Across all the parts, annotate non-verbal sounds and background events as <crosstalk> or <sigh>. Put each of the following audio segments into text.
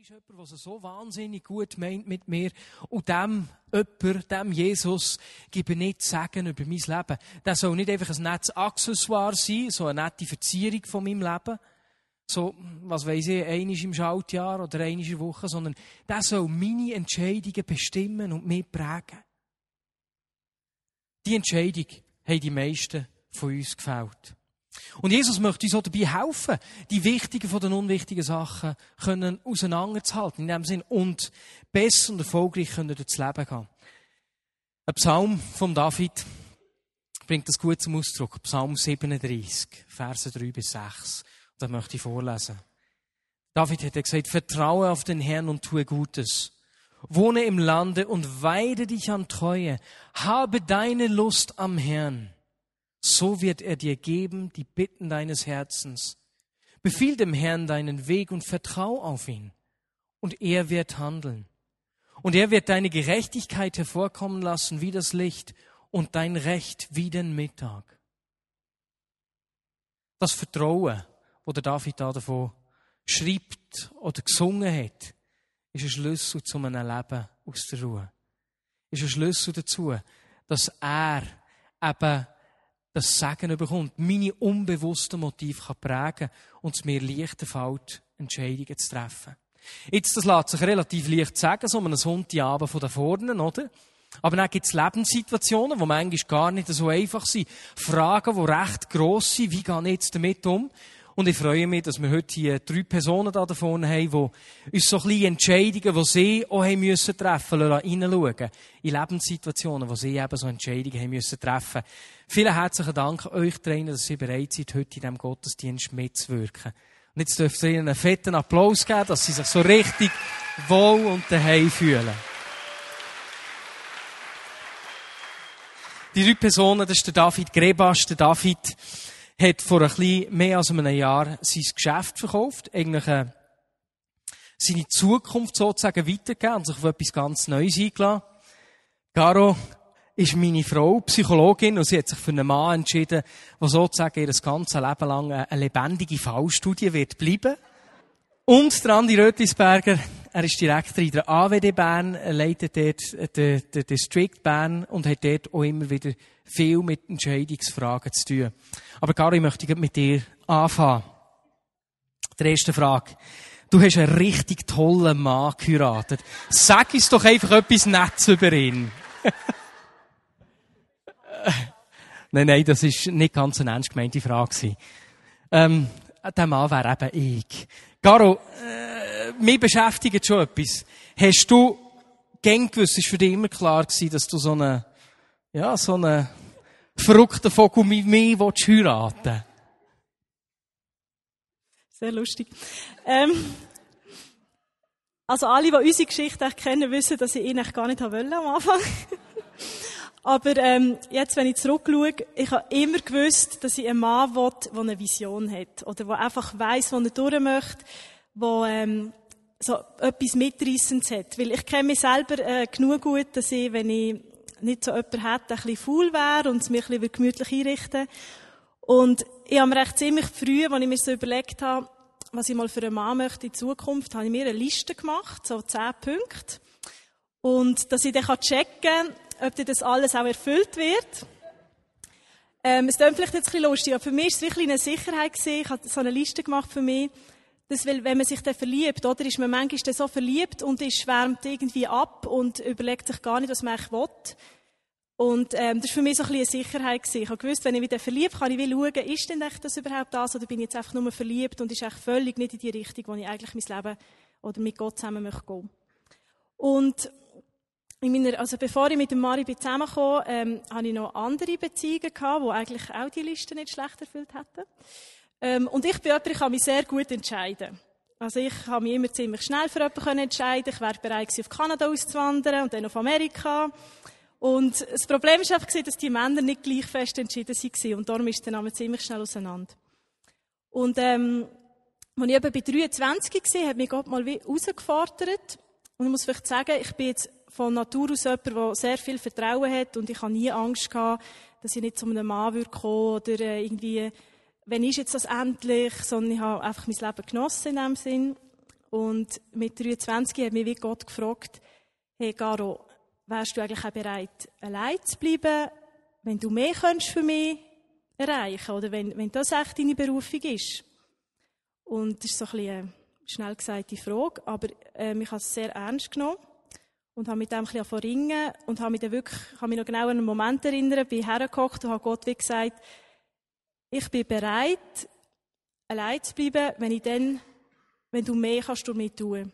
ist jemand, es so wahnsinnig gut meint mit mir. Und dem jemand, dem Jesus, gebe nicht Sagen über mein Leben. Das soll nicht einfach ein nettes Accessoire sein, so eine nette Verzierung von meinem Leben. So, was weiss ich, einisch im Schaltjahr oder einisch in der Woche, sondern das soll meine Entscheidungen bestimmen und mich prägen. Die Entscheidung haben die meisten von uns gefällt. Und Jesus möchte uns auch dabei helfen, die wichtigen von den unwichtigen Sachen können auseinanderzuhalten, in dem Sinn, und besser und erfolgreich können durchs Leben gehen. Ein Psalm von David bringt das gut zum Ausdruck. Psalm 37, Verse 3 bis 6. Und das möchte ich vorlesen. David hat gesagt, vertraue auf den Herrn und tue Gutes. Wohne im Lande und weide dich an Treue. Habe deine Lust am Herrn so wird er dir geben die Bitten deines Herzens. Befiehl dem Herrn deinen Weg und vertrau auf ihn. Und er wird handeln. Und er wird deine Gerechtigkeit hervorkommen lassen wie das Licht und dein Recht wie den Mittag. Das Vertrauen, wo der David da davon schreibt oder gesungen hat, ist ein Schlüssel zu einem Leben aus der Ruhe. Ist ein Schlüssel dazu, dass er eben das Segen bekommt, meine unbewussten Motive kann prägen und es mir leichter fällt, Entscheidungen zu treffen. Jetzt, das lässt sich relativ leicht sagen, so einen Sonntagabend von da vorne, oder? Aber dann gibt es Lebenssituationen, die manchmal gar nicht so einfach sind. Fragen, die recht gross sind. Wie gehe ich jetzt damit um? Und ich freue mich, dass wir heute hier drei Personen da vorne haben, die uns so kleine Entscheidungen, die sie auch haben müssen treffen müssen, hineinschauen. In Lebenssituationen, wo sie eben so Entscheidungen haben müssen treffen. Vielen herzlichen Dank euch Trainer, dass ihr bereit seid, heute in diesem Gottesdienst mitzuwirken. Und jetzt dürft ihr ihnen einen fetten Applaus geben, dass sie sich so richtig wohl und daheim fühlen. Die drei Personen, das ist der David Grebas, der David, hat vor ein bisschen mehr als einem Jahr sein Geschäft verkauft, eigentlich äh, seine Zukunft sozusagen weitergegeben und sich auf etwas ganz Neues eingeladen. Caro ist meine Frau, Psychologin, und sie hat sich für einen Mann entschieden, der sozusagen ihr ganzes Leben lang eine lebendige Fallstudie wird bleiben. Und der Andi Rötlisberger, er ist Direktor in der AWD Bern, leitet dort den, den District Bern und hat dort auch immer wieder viel mit Entscheidungsfragen zu tun. Aber Gary, ich möchte mit dir anfangen. Die erste Frage. Du hast einen richtig tollen Mann geheiratet. Sag uns doch einfach etwas Nettes über ihn. <laughs> nein, nein, das ist nicht ganz eine ernst gemeinte Frage. Ähm, der Mann wäre eben ich. Garo, äh, mich beschäftigt schon etwas. Hast du gern gewusst, ist für dich immer klar gewesen, dass du so eine, ja, so eine verrückte Vogel wie mich willst heiraten Sehr lustig. Ähm, also alle, die unsere Geschichte kennen, wissen, dass ich ihn eigentlich gar nicht wollte am Anfang. Aber ähm, jetzt, wenn ich zurückschaue, ich habe immer gewusst, dass ich einen Mann will, der eine Vision hat. Oder der einfach weiss, wo er durch möchte, der ähm, so etwas Mitreissendes hat. Weil ich kenne mich selber äh, genug gut, dass ich, wenn ich nicht so jemanden hätte, ein bisschen faul wäre und es mich ein bisschen gemütlich einrichten Und ich habe mir recht ziemlich früh, als ich mir so überlegt habe, was ich mal für einen Mann möchte in Zukunft, habe ich mir eine Liste gemacht, so zehn Punkte. Und dass ich dann checken kann, ob dir das alles auch erfüllt wird. Ähm, es klingt vielleicht jetzt ein bisschen lustig, aber für mich war es wirklich eine Sicherheit gewesen. Ich habe so eine Liste gemacht für mich. Das, weil, wenn man sich dann verliebt, oder, ist man manchmal so verliebt und ist schwärmt irgendwie ab und überlegt sich gar nicht, was man eigentlich will. Und, ähm, das war für mich so ein bisschen eine Sicherheit gewesen. Ich habe gewusst, wenn ich wieder verliebt, kann ich wie schauen, ist denn das überhaupt das, oder bin ich jetzt einfach nur verliebt und ist eigentlich völlig nicht in die Richtung, wo ich eigentlich mein Leben oder mit Gott zusammen möchte gehen. Und, in meiner, also bevor ich mit dem Mari zusammenkam, ähm, hatte ich noch andere Beziehungen gehabt, die eigentlich auch die Liste nicht schlecht erfüllt hätten. Ähm, und ich bin jemand, ich kann mich sehr gut entscheiden. Also ich habe mich immer ziemlich schnell für jemanden entscheiden Ich wäre bereit auf Kanada auszuwandern und dann auf Amerika. Und das Problem war einfach, dass die Männer nicht gleich fest entschieden waren. Und darum ist der Name ziemlich schnell auseinander. Und, ähm, als ich eben bei 23 war, hat mich Gott mal wie herausgefordert. Und ich muss vielleicht sagen, ich bin jetzt von Natur aus jemand, der sehr viel Vertrauen hat und ich habe nie Angst gehabt, dass ich nicht zu einem Mann würde kommen oder äh, irgendwie, wenn ist jetzt das endlich, sondern ich habe einfach mein Leben genossen in dem Sinn. Und mit 23 hat mich wie Gott gefragt, hey Garo, wärst du eigentlich auch bereit, allein zu bleiben, wenn du mehr könntest für mich erreichen oder wenn, wenn das echt deine Berufung ist? Und das ist so ein bisschen eine schnell gesagte Frage, aber äh, ich habe es sehr ernst genommen und habe mit dem ein bisschen ringen und habe mich dann wirklich, habe mich noch genau an einen Moment erinnert, bin hergekocht und habe Gott wie gesagt, ich bin bereit, allein zu bleiben, wenn ich dann, wenn du mehr kannst du mir tun.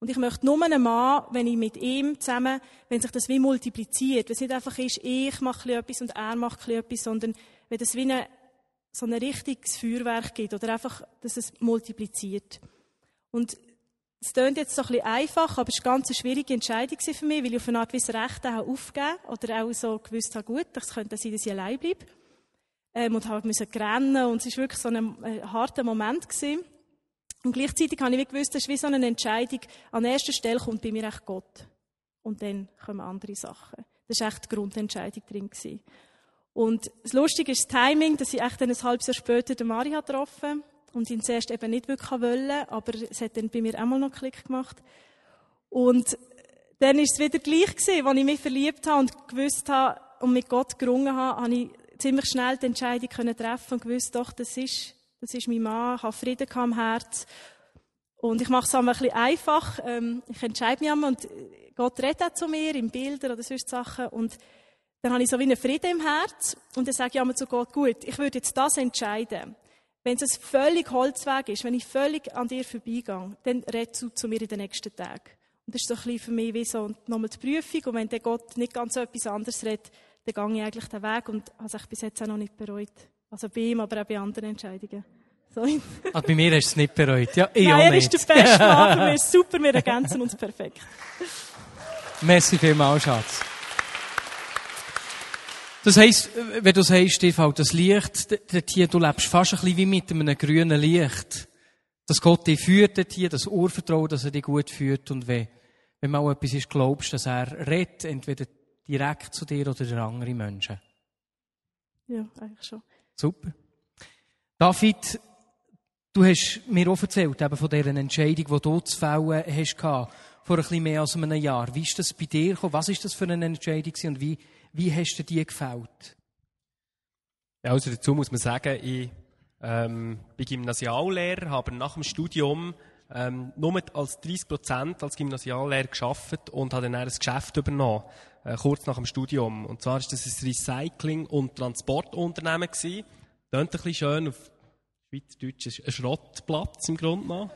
Und ich möchte nur einen Mann, wenn ich mit ihm zusammen, wenn sich das wie multipliziert, wenn es nicht einfach ist, ich mache etwas und er macht etwas, sondern wenn es wie eine, so ein richtiges Feuerwerk gibt oder einfach, dass es multipliziert. Und es klingt jetzt so ein bisschen einfach, aber es war eine ganz schwierige Entscheidung für mich, weil ich auf eine Art wie Recht auch aufgeben oder auch so gewusst habe, gut, es könnte sein, dass ich allein bleibe. Ähm, und habe müssen rennen und es war wirklich so ein äh, harter Moment gewesen. Und gleichzeitig habe ich gewusst, das ist wie so eine Entscheidung. An erster Stelle kommt bei mir echt Gott. Und dann kommen andere Sachen. Das war echt die Grundentscheidung drin gewesen. Und das Lustige ist das Timing, dass ich echt ein halbes Jahr später den Maria getroffen und ihn zuerst eben nicht wirklich wollen, aber es hat dann bei mir einmal noch Klick gemacht. Und dann ist es wieder gleich gewesen, als ich mich verliebt habe und gewusst habe und mit Gott gerungen habe, habe ich ziemlich schnell die Entscheidung können treffen und gewusst, doch, das ist, das ist mein Mann, ich habe Frieden am Herz. Und ich mache es einmal ein bisschen einfach. Ähm, ich entscheide mich einmal und Gott redet auch zu mir in Bildern oder sonst Sachen und dann habe ich so wie einen Frieden im Herz und dann sage ich einmal zu Gott, gut, ich würde jetzt das entscheiden. Wenn es ein völlig Holzweg ist, wenn ich völlig an dir vorbeigehe, dann redest du zu mir in den nächsten Tagen. Und das ist so ein bisschen für mich wie so nochmal die Prüfung. Und wenn der Gott nicht ganz so etwas anderes redet, dann gehe ich eigentlich den Weg und habe es bis jetzt auch noch nicht bereut. Also bei ihm, aber auch bei anderen Entscheidungen. So. <laughs> Also bei mir hast du es nicht bereut. Ja, ich Nein, er ist der beste <laughs> Mann, wir sind super, wir ergänzen uns perfekt. Merci vielmals, Schatz. Das heisst, wenn du sagst, dir fällt das Licht, hier, du lebst fast ein bisschen wie mit einem grünen Licht. Dass Gott dich führt hier, das Urvertrauen, dass er dich gut führt und wenn, wenn mal etwas ist, glaubst, dass er redet, entweder direkt zu dir oder der andere Menschen. Ja, eigentlich schon. Super. David, du hast mir auch erzählt, eben von dieser Entscheidung, die du zu fällen hast, vor ein bisschen mehr als einem Jahr. Wie ist das bei dir gekommen? Was ist das für eine Entscheidung und wie wie hast du dir gefällt? Ja, also dazu muss man sagen, ich ähm, bin Gymnasiallehrer, habe nach dem Studium ähm, nur als 30 Prozent als Gymnasiallehrer geschafft und habe dann ein Geschäft übernommen, äh, kurz nach dem Studium. Und zwar ist das ein Recycling- und Transportunternehmen gewesen. Klingt ein bisschen schön auf Schweizerdeutsch, ein Schrottplatz im Grunde nach.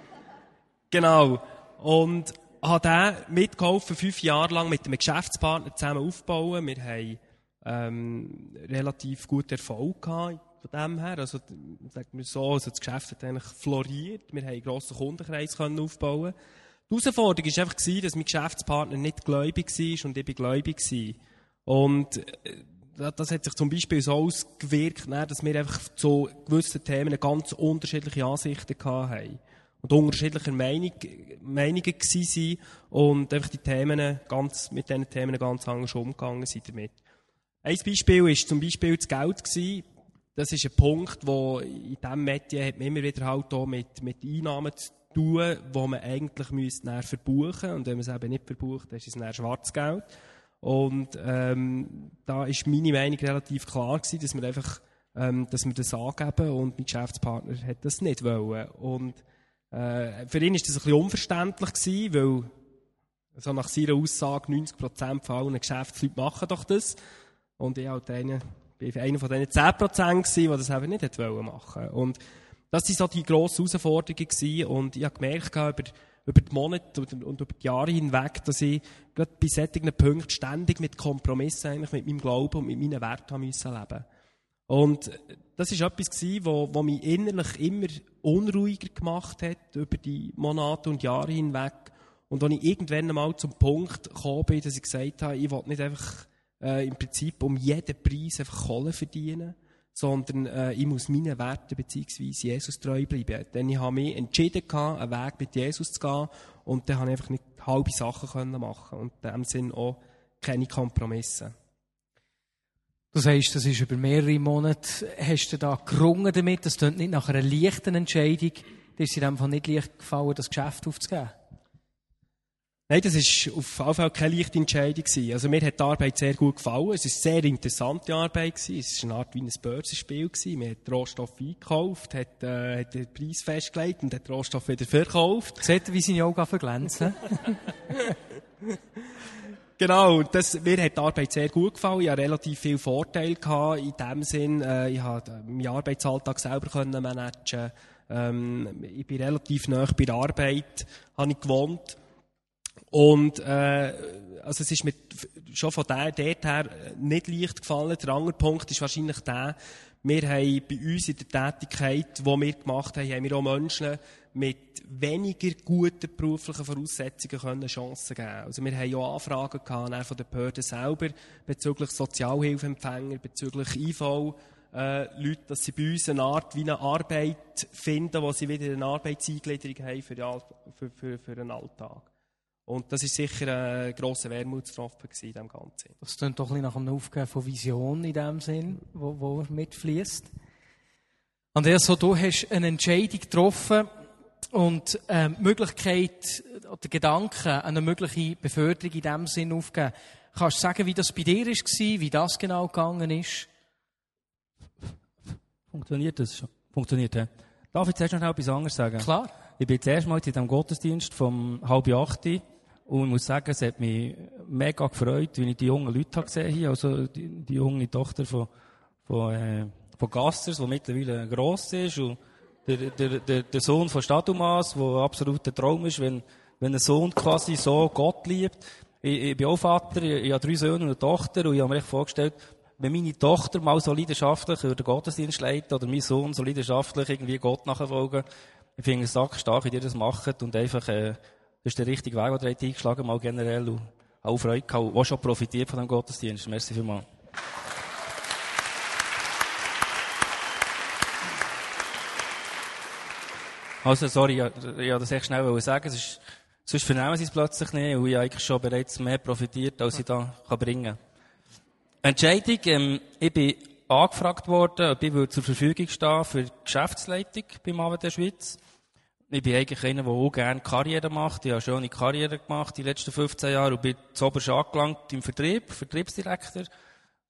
<laughs> genau. Und habe den mitgeholfen, fünf Jahre lang mit einem Geschäftspartner zusammen aufbauen. Wir haben ähm, relativ guten Erfolg gehabt von dem her. Also, sagt man so, also das Geschäft hat eigentlich floriert. Wir haben einen grossen Kundenkreis können aufbauen. Die Herausforderung war einfach, gewesen, dass mein Geschäftspartner nicht gläubig war und ich bin gläubig war. Und äh, das hat sich zum Beispiel so ausgewirkt, dass wir einfach zu gewissen Themen ganz unterschiedliche Ansichten hatten und unterschiedlicher Meinung, Meinungen waren und einfach die Themen ganz, mit diesen Themen ganz anders umgegangen sind damit. Ein Beispiel war zum Beispiel das Geld gewesen. Das ist ein Punkt, wo in diesem Medien hat man immer wieder halt auch mit, mit Einnahmen zu tun, die man eigentlich müsste verbuchen und wenn man es eben nicht verbucht, dann ist es dann Schwarzgeld. Und ähm, da ist meine Meinung relativ klar gewesen, dass wir einfach, ähm, dass wir das angeben und mein Geschäftspartner hat das nicht wollen. Und äh, für ihn war das ein bisschen unverständlich gewesen, weil so nach seiner Aussage 90% von allen Geschäftsleuten machen doch das. Und ich halt einer, bin einer von diesen 10% gewesen, die das eben nicht machen wollten. Und das waren so die grossen Herausforderungen gewesen. Und ich habe gemerkt, über, über die Monate und über die Jahre hinweg, dass ich gerade bei solchen Punkten ständig mit Kompromissen eigentlich mit meinem Glauben und mit meinen Werten leben musste. Und das war etwas, gewesen, wo, mich innerlich immer unruhiger gemacht hat über die Monate und Jahre hinweg. Und als ich irgendwann einmal zum Punkt gekommen bin, dass ich gesagt habe, ich will nicht einfach äh, im Prinzip um jeden Preis einfach Kohle verdienen, sondern äh, ich muss meinen Werten bzw. Jesus treu bleiben. Denn ich habe mich entschieden, einen Weg mit Jesus zu gehen und dann habe ich einfach nicht halbe Sachen machen und in dem Sinn auch keine Kompromisse. Du sagst, das ist über mehrere Monate, hast du da gerungen damit, das klingt nicht nach einer leichten Entscheidung. dir ist in dem Fall nicht leicht gefallen, das Geschäft aufzugeben. Nein, das war auf jeden Fall keine leichte Entscheidung. Gewesen. Also mir hat die Arbeit sehr gut gefallen. Es war eine sehr interessante Arbeit. Gewesen. Es war eine Art wie ein Börsenspiel. Gewesen. Man hat Rohstoff eingekauft, hat, äh, hat den Preis festgelegt und hat Rohstoff wieder verkauft. Seht ihr, wie seine Augen verglänzen? <laughs> Genau, das, mir hat die Arbeit sehr gut gefallen. Ich hatte relativ viel Vorteile gehabt. In dem Sinn, äh, ich konnte meinen Arbeitsalltag selber können managen. Ähm, ich bin relativ nah bei der Arbeit, habe ich gewohnt. Und, äh, also es ist mir schon von der, dort her nicht leicht gefallen. Der andere Punkt ist wahrscheinlich der, wir haben bei uns in der Tätigkeit, die wir gemacht haben, haben wir auch Menschen mit weniger guten beruflichen Voraussetzungen können Chancen geben. Also wir haben ja Anfragen gehabt von den Behörden selber bezüglich Sozialhilfeempfänger, bezüglich IV, äh, Leute, dass sie bei uns eine Art wie eine Arbeit finden, wo sie wieder eine Arbeitseingliederung haben für, für, für, für den Alltag. Und das ist sicher ein grosser Wermutstropfen in dem Ganzen. Das klingt doch ein bisschen nach einem Aufgeben von Vision in dem Sinn, wo, wo mitfließt. Andreas, so du hast eine Entscheidung getroffen und äh, die Möglichkeit oder Gedanken an eine mögliche Beförderung in dem Sinn aufgeben. Kannst du sagen, wie das bei dir war, wie das genau gegangen ist? Funktioniert das schon? Funktioniert, ja. Darf ich zuerst noch etwas anderes sagen? Klar. Ich bin zuerst mal in diesem Gottesdienst vom halb acht und muss sagen, es hat mich mega gefreut, wie ich die jungen Leute gesehen habe. Also die, die junge Tochter von, von, äh, von Gassers, die mittlerweile gross ist. Und der, der, der, der Sohn von Stadumas, der absolut der Traum ist, wenn, wenn ein Sohn quasi so Gott liebt. Ich, ich bin auch Vater, ich, ich habe drei Söhne und eine Tochter und ich habe mir vorgestellt, wenn meine Tochter mal so leidenschaftlich den Gottesdienst leitet oder mein Sohn so leidenschaftlich irgendwie Gott nachfolgen, ich finde es stark, wie ihr das macht und einfach, äh, das ist der richtige Weg, den ihr eingeschlagen mal generell und auch Freude gehabt, auch schon profitiert von dem Gottesdienst. Merci vielmals. Also, sorry, ich wollte das echt schnell sagen. Es ist, sonst vernehmen sie es plötzlich nicht und ich habe eigentlich schon bereits mehr profitiert, als ich da kann bringen kann. Entscheidung, ähm, ich bin angefragt worden, ob ich zur Verfügung stehen für die Geschäftsleitung beim AWD Schweiz. Ich bin eigentlich einer, der auch gerne Karriere macht. Ich habe schon eine Karriere gemacht die letzten 15 Jahre und bin zu oberst angelangt im Vertrieb, Vertriebsdirektor.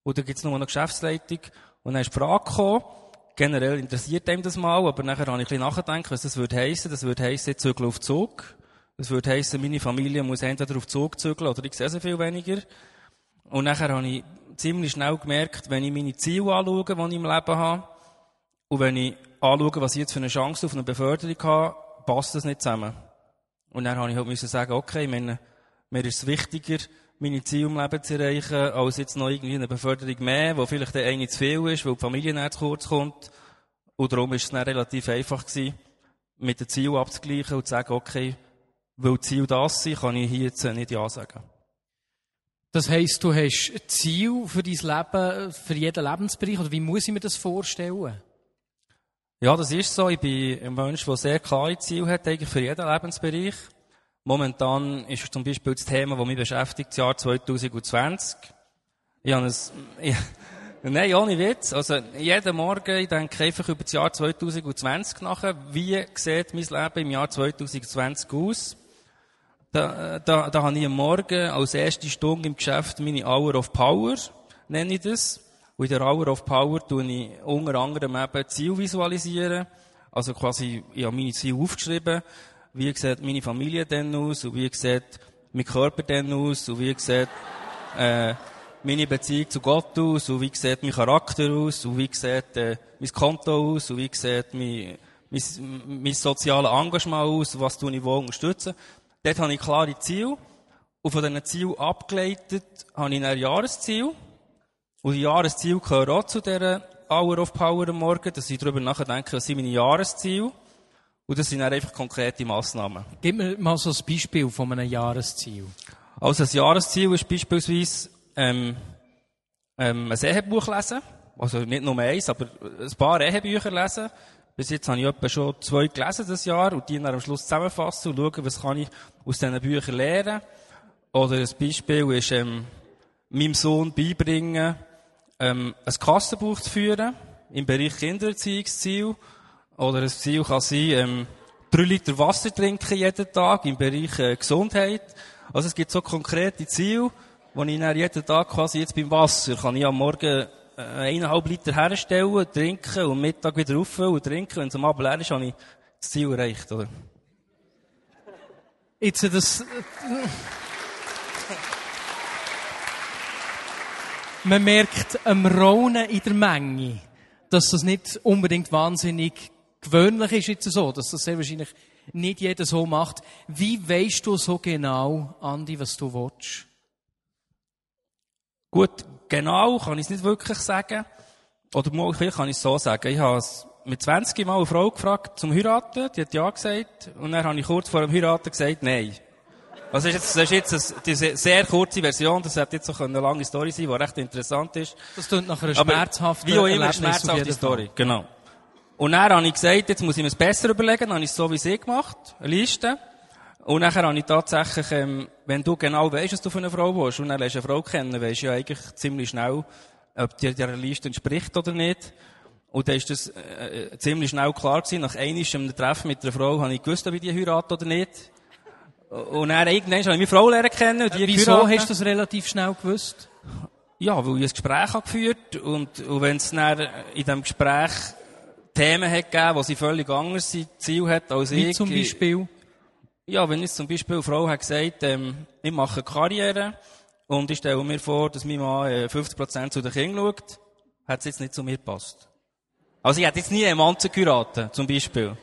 Und da gibt's nur noch Geschäftsleitung. Und dann ist die Frage gekommen, generell interessiert einem das mal, aber nachher habe ich ein bisschen nachgedacht, was das würde heissen. Das würde heissen, zügle auf Zug. Das würde heissen, meine Familie muss entweder auf Zug zügeln oder ich sehe sie viel weniger. Und nachher habe ich ziemlich schnell gemerkt, wenn ich meine Ziele anschaue, die ich im Leben habe, und wenn ich anschaue, was ich jetzt für eine Chance auf eine Beförderung habe, passt das nicht zusammen. Und dann habe ich halt müssen sagen, okay, meine, mir ist es wichtiger, meine Ziele im Leben zu erreichen, als jetzt noch irgendwie eine Beförderung mehr, wo vielleicht der eine zu viel ist, weil die Familie nicht zu kurz kommt. Und darum ist es dann relativ einfach gewesen, mit den Zielen abzugleichen und zu sagen, okay, weil die Ziele das sind, kann ich hier jetzt nicht Ja sagen. Das heisst, du hast ein Ziel für dein Leben, für jeden Lebensbereich, oder wie muss ich mir das vorstellen? Ja, das ist so. Ich bin ein Mensch, der sehr klare Ziele hat, eigentlich für jeden Lebensbereich. Momentan ist es zum Beispiel das Thema, das mich beschäftigt, das Jahr 2020. Ich habe ein, ich, <laughs> nein, ohne Witz. Also, jeden Morgen, ich denke einfach über das Jahr 2020 nach. Wie sieht mein Leben im Jahr 2020 aus? Da, da, da habe ich am Morgen als erste Stunde im Geschäft meine Hour of Power, nenne ich das. Und in der Hour of Power tue ich unter anderem eben Ziel visualisieren. Also quasi, ich habe meine Ziele aufgeschrieben. Wie sieht meine Familie denn aus? Und wie sieht mein Körper denn aus? Und wie sieht, äh, meine Beziehung zu Gott aus? Und wie sieht mein Charakter aus? Und wie sieht, äh, mein Konto aus? Und wie sieht mein, mein, mein soziales Engagement aus? Was tue ich wo unterstützen? Dort habe ich klare Ziele. Und von diesen Zielen abgeleitet habe ich ein Jahresziel. Und die Jahresziele gehören auch zu dieser Hour of Power am Morgen, dass ich darüber nachdenke, was sind meine Jahresziele. Und das sind dann einfach konkrete Massnahmen. Gib mir mal so ein Beispiel von einem Jahresziel. Also ein Jahresziel ist beispielsweise ähm, ähm, ein Ehebuch lesen. Also nicht nur eins, aber ein paar Ehebücher lesen. Bis jetzt habe ich etwa schon zwei gelesen das Jahr und die dann am Schluss zusammenfassen und schauen, was kann ich aus diesen Büchern lernen. Oder ein Beispiel ist ähm, meinem Sohn beibringen, ähm, ein Kassenbuch zu führen im Bereich Kindererziehungsziel. Oder ein Ziel kann sein, ähm, drei Liter Wasser trinken jeden Tag im Bereich äh, Gesundheit. Also es gibt so konkrete Ziele, wo ich jeden Tag quasi jetzt beim Wasser kann ich am Morgen äh, eineinhalb Liter herstellen, trinken und Mittag wieder auffüllen und trinken. Wenn es am Abend leer ist, habe ich das Ziel erreicht, oder? Jetzt, das, man merkt am Raunen in der Menge, dass das nicht unbedingt wahnsinnig gewöhnlich ist jetzt so, dass das sehr wahrscheinlich nicht jeder so macht. Wie weißt du so genau, Andi, was du willst? Gut, genau kann ich es nicht wirklich sagen. Oder mal, kann ich es so sagen. Ich habe mit 20 Mal eine Frau gefragt zum Heiraten, die hat ja gesagt, und dann habe ich kurz vor dem Heiraten gesagt, nein. Das ist jetzt, das ist jetzt eine, sehr kurze Version, das hätte jetzt auch eine lange Story sein, die recht interessant ist. Das klingt nach einer Aber schmerzhaften Wie auch immer, schmerzhafte Story. Genau. Und dann habe ich gesagt, jetzt muss ich mir es besser überlegen, dann habe ich es so wie sie gemacht, eine Liste. Und nachher habe ich tatsächlich, ähm, wenn du genau weißt, was du für eine Frau willst, und dann lernst eine Frau kennen, weisst du ja eigentlich ziemlich schnell, ob dir dieser Liste entspricht oder nicht. Und dann ist das äh, äh, ziemlich schnell klar gewesen. Nach einem Treffen mit einer Frau habe ich gewusst, ob ich die heirate oder nicht. Und dann irgendwann habe ich meine Frau lernen kennen. Und die Wieso geheiratet. hast du das relativ schnell gewusst? Ja, weil ich ein Gespräch habe geführt und, und wenn es dann in diesem Gespräch Themen hat gegeben, wo sie völlig anders sind, Ziel hat als Wie ich. zum Beispiel? Ja, wenn jetzt zum Beispiel eine Frau hat gesagt, ähm, ich mache Karriere und ich stelle mir vor, dass mein Mann äh, 50% zu den Kindern schaut, hat es jetzt nicht zu mir gepasst. Also ich hätte jetzt nie einen Mann zu geheiratet, zum Beispiel.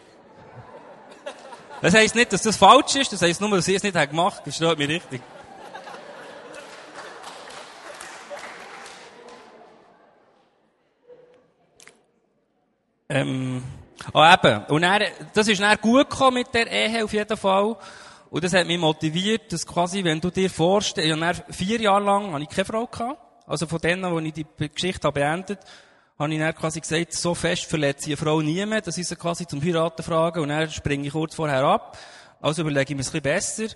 Das heisst nicht, dass das falsch ist, das heisst nur, dass sie es nicht hat gemacht, das steht mir richtig. Ähm, ah, eben. Und dann, das ist dann gut gekommen mit der Ehe auf jeden Fall. Und das hat mich motiviert, dass quasi, wenn du dir vorstellst, ja, dann vier Jahre lang habe ich keine Frau gehabt. Also von denen, wo ich die Geschichte habe beendet, habe ich dann quasi gesagt, so fest verletze ich eine Frau nie mehr, dass ich quasi zum Heiraten frage und dann springe ich kurz vorher ab. Also überlege ich mir ein bisschen besser.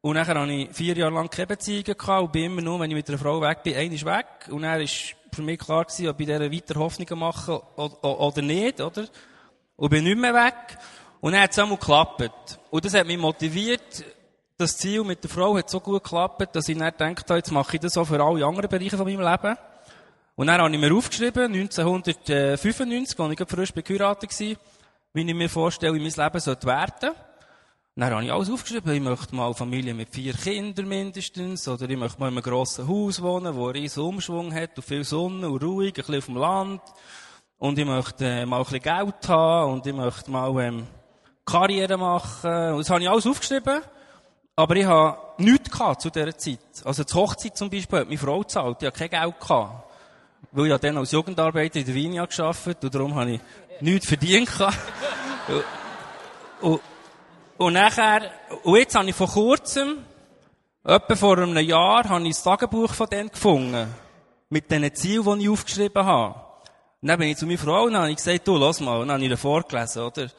Und dann habe ich vier Jahre lang keine Beziehungen gehabt und bin immer nur, wenn ich mit einer Frau weg bin, eine ist weg. Und dann ist für mich klar gewesen, ob ich dieser weiter Hoffnungen mache oder, nicht, oder? Und bin nicht mehr weg. Und dann hat es einmal geklappt. Und das hat mich motiviert, das Ziel mit der Frau hat so gut geklappt, dass ich dann gedacht habe, jetzt mache ich das auch für alle anderen Bereiche von meinem Leben. Und dann habe ich mir aufgeschrieben, 1995, als ich frisch geheiratet war, wie ich mir vorstelle, wie mein Leben sollte werden. Und dann habe ich alles aufgeschrieben. Ich möchte mal Familie mit vier Kindern mindestens. Oder ich möchte mal in einem grossen Haus wohnen, wo einen riesen Umschwung hat und viel Sonne und ruhig, ein bisschen auf dem Land. Und ich möchte äh, mal ein bisschen Geld haben und ich möchte mal ähm, Karriere machen. Und das habe ich alles aufgeschrieben. Aber ich habe nichts gehabt zu dieser Zeit. Also zur Hochzeit zum Beispiel hat meine Frau gezahlt. Ich habe kein Geld gehabt. Weil ich dann als Jugendarbeiter in der Vinia gearbeitet und darum habe ich nichts verdient gehabt. <laughs> und, und, und nachher, und jetzt habe ich vor kurzem, etwa vor einem Jahr, habe ich das Tagebuch von denen gefunden. Mit den Zielen, die ich aufgeschrieben habe. Und dann bin ich zu meiner Frau und habe gesagt, du, lass mal. Und dann habe ich ihr vorgelesen, oder?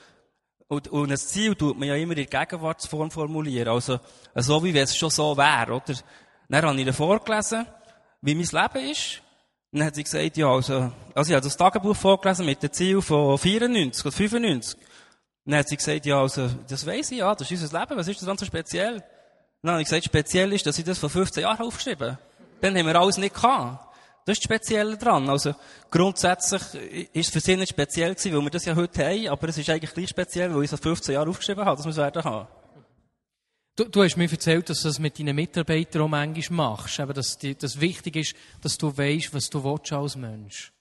Und, und ein Ziel tut man ja immer in Gegenwartsform formulieren. Also, so wie es schon so wäre, oder? Dann habe ich ihr vorgelesen, wie mein Leben ist. Und dann hat sie gesagt, ja, also, also ich habe das Tagebuch vorgelesen mit dem Ziel von 94 oder 95. Dann hat sie gesagt, ja, also, das weiss ich, ja, das ist unser Leben, was ist das dann so speziell? Und dann habe ich gesagt, speziell ist, dass ich das vor 15 Jahren aufgeschrieben habe. Dann haben wir alles nicht gehabt. Das ist das Spezielle dran. Also, grundsätzlich ist es für sie nicht speziell gewesen, weil wir das ja heute haben, aber es ist eigentlich gleich speziell, weil ich es vor 15 Jahren aufgeschrieben habe, dass wir es werden haben. Du, du hast mir erzählt, dass du das mit deinen Mitarbeitern auch manchmal machst. Eben, dass das wichtig ist, dass du weißt, was du willst als Mensch.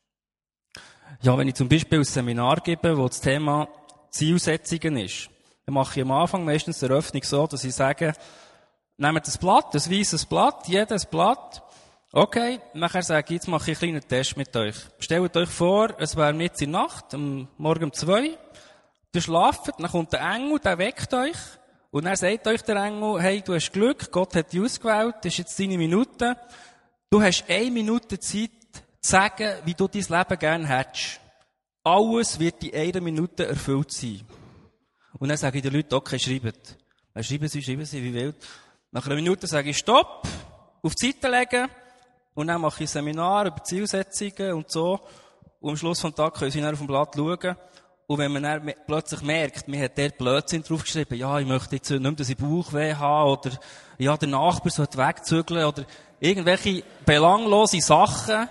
Ja, wenn ich zum Beispiel ein Seminar gebe, wo das Thema Zielsetzungen ist, dann mache ich am Anfang meistens die Eröffnung so, dass ich sage, nehmt das Blatt, das weißes Blatt, jedes Blatt, Okay, nachher sage ich, jetzt mache ich einen kleinen Test mit euch. Stellt euch vor, es wäre jetzt in der Nacht, Morgen um zwei. Ihr schlaft, dann kommt der Engel, der weckt euch. Und dann sagt euch der Engel, hey, du hast Glück, Gott hat dich ausgewählt, das ist jetzt deine Minute. Du hast eine Minute Zeit, zu sagen, wie du dein Leben gerne hättest. Alles wird in einer Minute erfüllt sein. Und dann sage ich den Leuten, okay, schreibt. Dann schreiben sie, schreiben sie, wie wild. Nach einer Minute sage ich, stopp, auf die Seite legen, und dann mache ich ein Seminar über Zielsetzungen und so. Und am Schluss vom Tag können Sie dann auf dem Blatt schauen. Und wenn man dann plötzlich merkt, man hat dort Blödsinn draufgeschrieben, ja, ich möchte jetzt nicht mehr, dass ich Bauchweh habe, oder, ja, der Nachbar sollte wegzügeln, oder irgendwelche belanglose Sachen,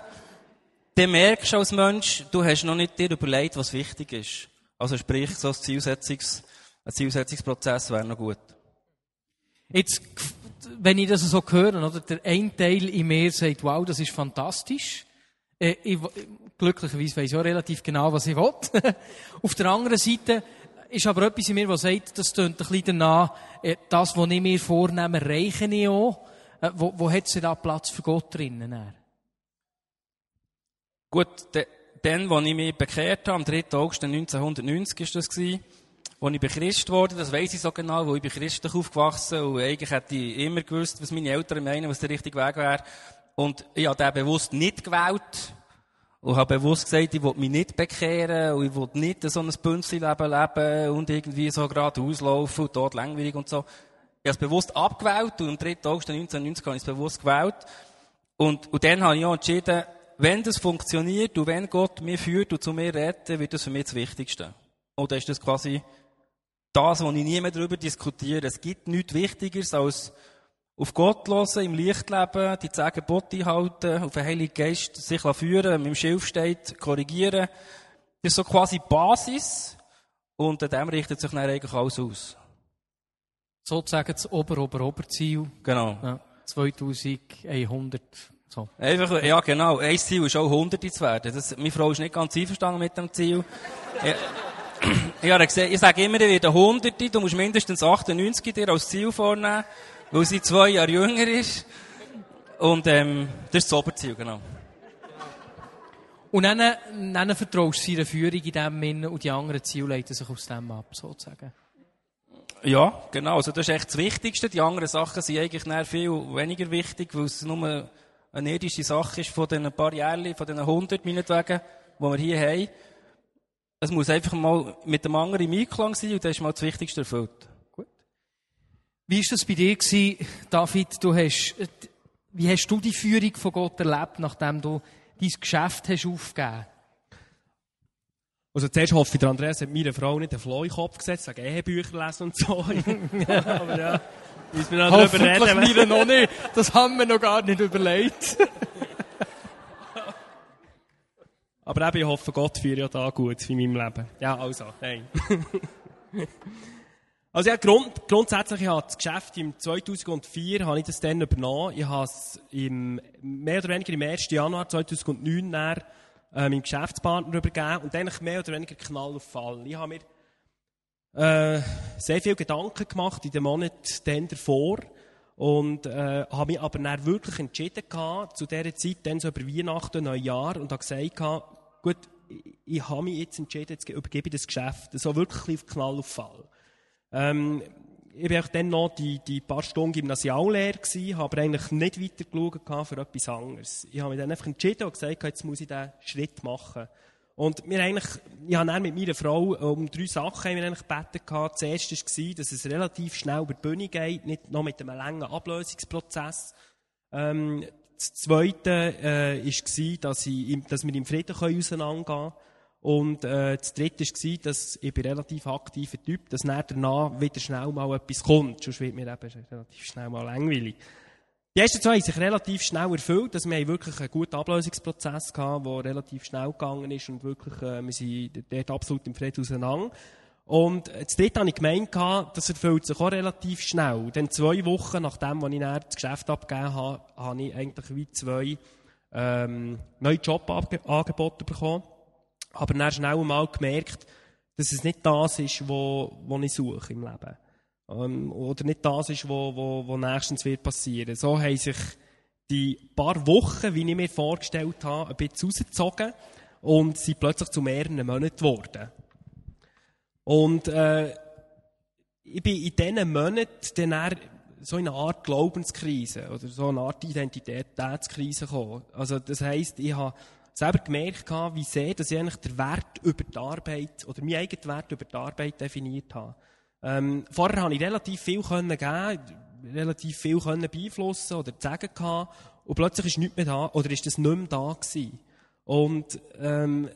dann merkst du als Mensch, du hast noch nicht dir überlegt, was wichtig ist. Also sprich, so ein, Zielsetzungs, ein Zielsetzungsprozess wäre noch gut. Jetzt, wenn ich das so höre, oder, der ein Teil in mir sagt, wow, das ist fantastisch. Äh, ich, glücklicherweise weiss ich auch relativ genau, was ich will. <laughs> Auf der anderen Seite ist aber etwas in mir, das sagt, das tönt ein bisschen danach, äh, das, was ich mir vornehme, reiche ich auch. Äh, wo, wo hat sie da Platz für Gott drinnen? Gut, de, dann, als ich mich bekehrt habe, am 3. August 1990 ist das gewesen, als ich bechrist wurde, das weiss ich so genau, wo ich bin christlich aufgewachsen und eigentlich hätte ich immer gewusst, was meine Eltern meinen, was der richtige Weg wäre. Und ich habe den bewusst nicht gewählt und habe bewusst gesagt, ich will mich nicht bekehren und ich will nicht so ein Bünzli-Leben leben und irgendwie so gerade auslaufen und dort langweilig und so. Ich habe es bewusst abgewählt und am 3. August 1990 habe ich es bewusst gewählt. Und, und dann habe ich auch entschieden, wenn das funktioniert und wenn Gott mich führt und zu mir redet, wird das für mich das Wichtigste. Oder ist das quasi das, was ich nie mehr darüber diskutiere. Es gibt nichts Wichtigeres als auf Gott hören, im Licht leben, die zehn Gebote einhalten, auf den Heiligen Geist sich führen, man im Schilf steht, korrigieren. Das ist so quasi die Basis und an dem richtet sich dann eigentlich alles aus. Sozusagen das Ober-Ober-Oberziel. Genau. Ja, 2100. So. Einfach, ja genau, ein Ziel ist auch 100 zu werden. Das, meine Frau ist nicht ganz einverstanden mit dem Ziel. ja. Ich, habe ich sage immer, ich werde 100, du musst mindestens 98 dir als Ziel vornehmen weil sie zwei Jahre jünger ist. Und ähm, das ist das Oberziel, genau. Und dann, dann vertraust du seiner Führung in dem Sinne und die anderen Ziele leiten sich aus dem ab, sozusagen. Ja, genau. Also das ist echt das Wichtigste. Die anderen Sachen sind eigentlich viel weniger wichtig, weil es nur eine irdische Sache ist von den paar Jahren, von den 100 meinetwegen, die wir hier haben. Es muss einfach mal mit dem anderen im Einklang sein und das ist mal das Wichtigste erfüllt. Wie war das bei dir gewesen, David? Du hast, wie hast du die Führung von Gott erlebt, nachdem du dein Geschäft hast aufgegeben? Also zuerst hoffe ich, der Andreas hat meiner Frau nicht den Floh in den Kopf gesetzt, sagt Ehebücher lesen und so. <laughs> Aber ja, müssen wir noch darüber reden. Mir noch nicht. Das haben wir noch gar nicht überlegt. <laughs> Aber eben, ich hoffe, Gott führt ja da gut in meinem Leben. Ja, also, nein. <laughs> Also ja, grund, grundsätzlich habe das Geschäft im 2004 habe ich das dann übernommen. Ich habe es im, mehr oder weniger im 1. Januar 2009 dann, äh, meinem Geschäftspartner übergeben und eigentlich mehr oder weniger Knall auf Fall. Ich habe mir äh, sehr viele Gedanken gemacht in den Monaten davor und äh, habe mich aber dann wirklich entschieden gehabt, zu dieser Zeit, dann so über Weihnachten, Neujahr und habe gesagt gehabt, gut, ich, ich habe mich jetzt entschieden, jetzt übergebe ich das Geschäft, so wirklich auf Knall auf Fall. Ähm, ich war dann noch die, die paar Stunden Gymnasiallehre gewesen, habe aber eigentlich nicht weiter geschaut für etwas anderes. Ich habe mich dann einfach entschieden und gesagt, jetzt muss ich diesen Schritt machen. Und wir eigentlich, ich habe dann mit meiner Frau um drei Sachen haben wir eigentlich gebeten gehabt. Das erste war, dass es relativ schnell über die Bühne geht, nicht noch mit einem langen Ablösungsprozess. Ähm, das zweite äh, war, dass, ich, dass wir im Frieden auseinandergehen können. Und äh, das dritte war, dass ich bin relativ aktiver Typ, dass nach danach wieder schnell mal etwas kommt. Sonst wird mir eben relativ schnell mal langweilig. Die ersten zwei haben sich relativ schnell erfüllt, dass wir wirklich einen guten Ablösungsprozess hatten, der relativ schnell gegangen ist und wirklich, äh, wir sind dort absolut im Frieden auseinander. Und das dritte habe ich gemeint, das erfüllt sich auch relativ schnell. Denn zwei Wochen nachdem, als ich das Geschäft abgegeben habe, habe ich eigentlich wie zwei ähm, neue Jobangebote bekommen aber dann schnell mal gemerkt, dass es nicht das ist, was ich suche im Leben. Ähm, oder nicht das ist, was wo, wo nächstens wird passieren. So haben sich die paar Wochen, wie ich mir vorgestellt habe, ein bisschen rausgezogen und sind plötzlich zu mehreren Monaten geworden. Und äh, ich bin in diesen Monaten dann so in eine Art Glaubenskrise oder so eine Art Identitätskrise gekommen. Also das heisst, ich habe selber gemerkt wie sehr, dass ich eigentlich den Wert über die Arbeit oder meinen eigenen Wert über die Arbeit definiert habe. Ähm, vorher habe ich relativ viel geben, relativ viel beeinflussen oder sagen gehabt, und plötzlich ist nichts mehr da, oder ist das nicht mehr da gewesen. Und, ähm,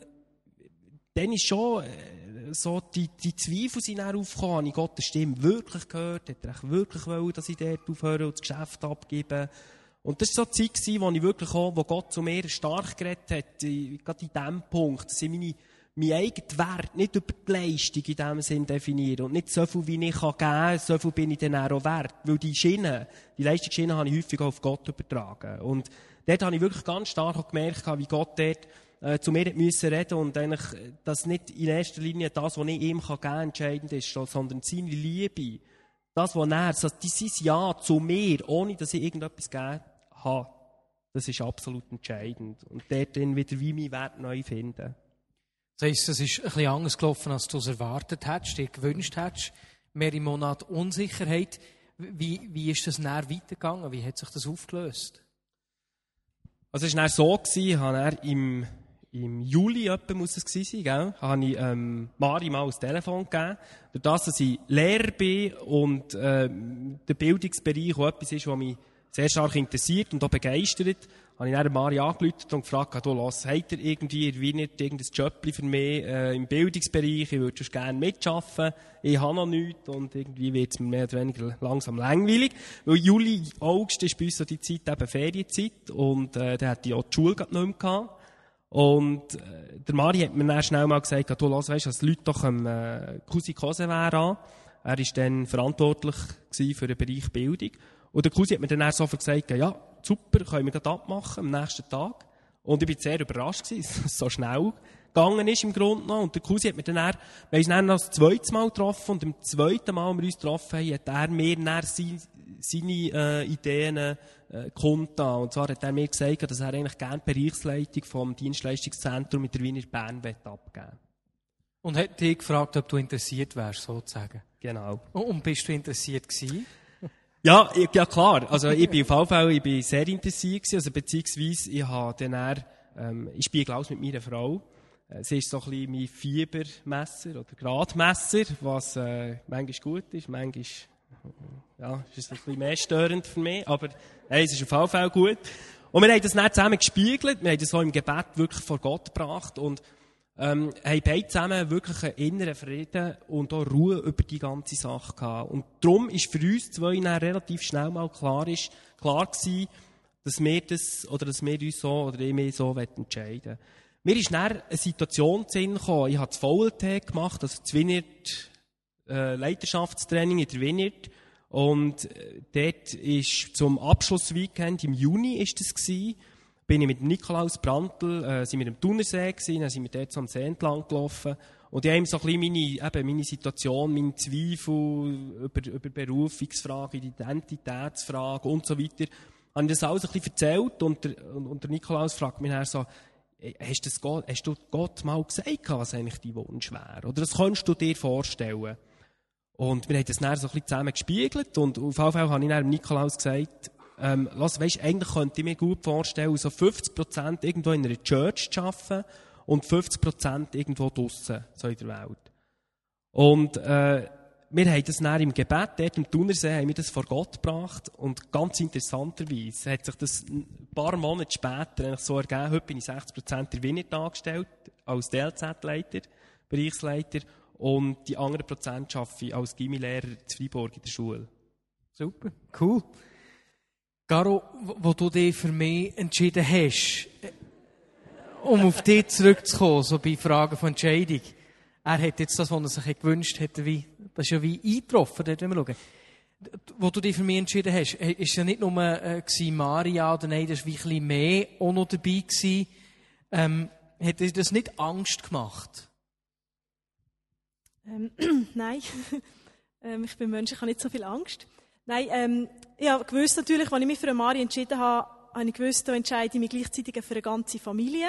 dann ist schon, äh, so die, die Zweifel sind aufgekommen, habe ich Gottes Stimme wirklich gehört, hat er wirklich wollen, dass ich dort aufhöre und das Geschäft abgebe. Und das war so die Zeit, wo ich wirklich auch, wo Gott zu mir stark geredet hat, gerade in diesem Punkt, dass ich meine, mein eigener Wert nicht über die Leistung in diesem Sinn definiere und nicht so viel, wie ich geben kann, so viel bin ich dann auch wert. Weil die Schiene, die Leistungsschiene habe ich häufig auf Gott übertragen. Und dort habe ich wirklich ganz stark gemerkt, wie Gott dort äh, zu mir reden und eigentlich, dass nicht in erster Linie das, was ich ihm geben kann, entscheidend ist, sondern seine Liebe. Das, was er, das, dieses Ja zu mir, ohne dass ich irgendetwas gegeben habe, das ist absolut entscheidend. Und dort dann wieder wie mein Wert neu finden. Das heisst, es ist ein bisschen anders gelaufen, als du es erwartet hättest, dir gewünscht hättest. Mehr im Monat Unsicherheit. Wie, wie ist das näher weitergegangen? Wie hat sich das aufgelöst? Also es war so, ich habe im, im Juli etwa muss es gewesen sein, gell? habe ich ähm, Mari mal das Telefon gegeben. Durch das, dass ich Lehrer bin und äh, der Bildungsbereich auch etwas ist, was mich sehr stark interessiert und auch begeistert, habe ich dann Mari angerufen und gefragt, du, los, habt ihr irgendwie in Wien irgendein Job für mich äh, im Bildungsbereich, ich würde gerne mitarbeiten, ich habe noch nichts und irgendwie wird es mir mehr oder weniger langsam langweilig, weil Juli, August ist bei uns so die Zeit eben Ferienzeit und äh, da hatte ich auch die Schule nicht mehr gehabt. Und äh, der Mari hat mir dann schnell mal gesagt, du, los, weißt, dass die Leute doch am äh, Cousin Kosewehr an. Er war dann verantwortlich für den Bereich Bildung. Und der Cousin hat mir dann sofort gesagt, ja, super, können wir das abmachen am nächsten Tag. Und ich war sehr überrascht, <laughs> dass es so schnell gegangen ist im Grunde noch. Und der Cousin hat mir dann, dann wir uns dann noch das zweite Mal getroffen und im zweiten Mal, als wir uns getroffen haben, hat er mir dann seine, seine äh, Ideen äh, kundgetan. Und zwar hat er mir gesagt, dass er eigentlich gerne die Bereichsleitung vom Dienstleistungszentrum mit der Wiener Bern abgeben Und hat dich gefragt, ob du interessiert wärst, sozusagen? Genau. Und bist du interessiert gewesen? Ja, ja klar. Also ich bin auf jeden Fall ich bin sehr interessiert gewesen. Also beziehungsweise ich habe dann eher, ähm, ich spiele aus mit meiner Frau. Äh, sie ist so ein bisschen mein Fiebermesser oder Gradmesser, was äh, manchmal gut ist, manchmal ja, ist es ein bisschen mehr störend für mich, aber hey, es ist auf jeden Fall gut. Und wir haben das dann zusammen gespiegelt, wir haben das so im Gebet wirklich vor Gott gebracht und ähm, haben beide zusammen wirklich einen inneren Frieden und auch Ruhe über die ganze Sache gehabt. Und darum ist für uns zwei relativ schnell mal klar, ist, klar gewesen, dass wir das, oder dass wir uns so, oder ich mich so entscheiden Mir ist dann eine Situation zu gekommen, ich habe das VLT gemacht, also das Vineyard, äh, Leiterschaftstraining in der Vineyard. Und äh, dort ist zum Abschlussweekend im Juni ist das gewesen, bin ich mit Nikolaus Brandl, äh, sind wir im Thunersee gewesen, dann sind wir dort so am See entlang gelaufen. Und ich habe ihm so ein bisschen meine, eben meine Situation, meine Zweifel über, über Berufungsfragen, Identitätsfragen und so weiter, habe ich das alles ein bisschen erzählt und der, und, und der Nikolaus fragt mich dann so, hast, das Gott, hast du Gott mal gesagt, was eigentlich dein Wunsch wäre? Oder das kannst du dir vorstellen? Und wir haben das dann so ein bisschen zusammen gespiegelt und auf jeden Fall habe ich dann Nikolaus gesagt, ähm, lass, weißt, eigentlich könnte ich mir gut vorstellen, so 50% irgendwo in einer Church zu arbeiten und 50% irgendwo draussen, so in der Welt. Und, äh, wir haben das dann im Gebet, dort im Thunersee, haben wir das vor Gott gebracht. Und ganz interessanterweise hat sich das ein paar Monate später eigentlich so ergeben. Heute bin ich 60% der Winner angestellt, als DLZ-Leiter, Bereichsleiter. Und die anderen Prozent arbeite ich als Gimmilehrer in Freiburg in der Schule. Super, cool. Garo, wo du dich für mich entschieden hast, um auf dich zurückzukommen, so bei Fragen von Entscheidung. Er hat jetzt das, was er sich gewünscht hätte, wie, das ist ja wie eingetroffen, dort, wenn wir schauen. Wo du dich für mich entschieden hast, ist ja nicht nur äh, Maria, oder nein, das war ein bisschen mehr auch noch dabei gewesen. Ähm, hat dir das nicht Angst gemacht? Ähm, <clears throat> nein. <laughs> ähm, ich bin Mensch, ich habe nicht so viel Angst. Nein, ähm, ich habe gewusst natürlich, als ich mich für eine Mari entschieden habe, habe ich gewusst, da entscheide ich mich gleichzeitig für eine ganze Familie.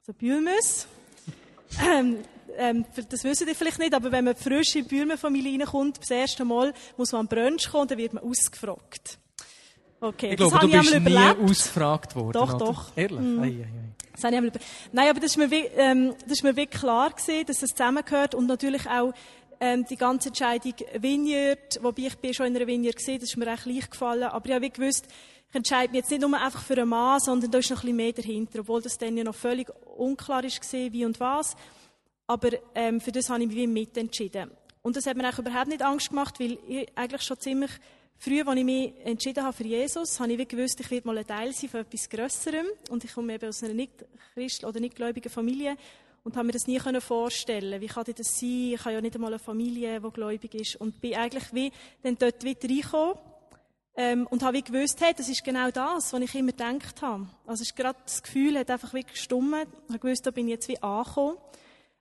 Also Bülmes. <laughs> ähm, ähm, das wissen die vielleicht nicht, aber wenn man frisch in die Bülmer-Familie reinkommt, das erste Mal muss man am Brunch kommen, dann wird man ausgefragt. Okay, ich glaube, du bist nie ausgefragt worden. Doch, oder? doch. Ehrlich? Mm. Ei, ei, ei. Das habe ich einmal Nein, aber das ist mir, ähm, das ist mir wirklich klar gewesen, dass das zusammengehört und natürlich auch ähm, die ganze Entscheidung Vineyard, wobei ich bin schon in einer Vineyard gesehen, das ist mir echt leicht gefallen, aber ich habe gewusst, ich entscheide mich jetzt nicht nur einfach für einen Mann, sondern da ist noch ein bisschen mehr dahinter, obwohl das dann ja noch völlig unklar ist gesehen, wie und was. Aber ähm, für das habe ich mich wie mitentschieden. Und das hat mir auch überhaupt nicht Angst gemacht, weil ich eigentlich schon ziemlich früh, als ich mich entschieden habe für Jesus, habe ich gewusst, ich werde mal ein Teil sein von etwas Grösserem. Und ich komme eben aus einer nicht christlichen oder nicht gläubigen Familie und habe mir das nie vorstellen Wie kann das sein? Ich habe ja nicht einmal eine Familie, die gläubig ist. Und bin eigentlich wie dann dort wieder reingekommen ähm, und habe wie gewusst, hey, das ist genau das, was ich immer gedacht habe. Also ist gerade das Gefühl hat einfach wie gestummt. Ich habe gewusst, da bin ich jetzt wie angekommen.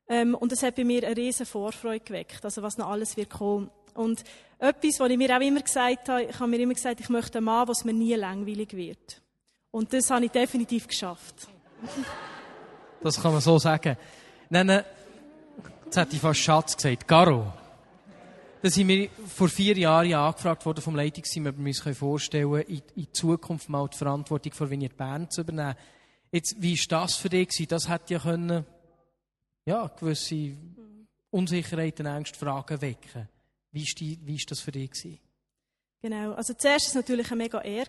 Ähm, und es hat bei mir eine riesen Vorfreude geweckt, also was noch alles wird kommen. Und etwas, was ich mir auch immer gesagt habe, ich habe mir immer gesagt, ich möchte einen Mann, was mir nie langweilig wird. Und das habe ich definitiv geschafft. <laughs> Das kann man so sagen. Nennen, jetzt hätte ich fast Schatz gesagt, Garo. Da sind wir vor vier Jahren angefragt worden vom Leitungsteam, ob wir uns vorstellen können, in, Zukunft mal die Verantwortung für Vineyard Bern zu übernehmen. Jetzt, wie war das für dich? Das hätte ja können, ja, gewisse Unsicherheiten, Ängste, Fragen wecken. Wie ist das für dich? Gewesen? Genau. Also zuerst war es natürlich ein mega Ehr,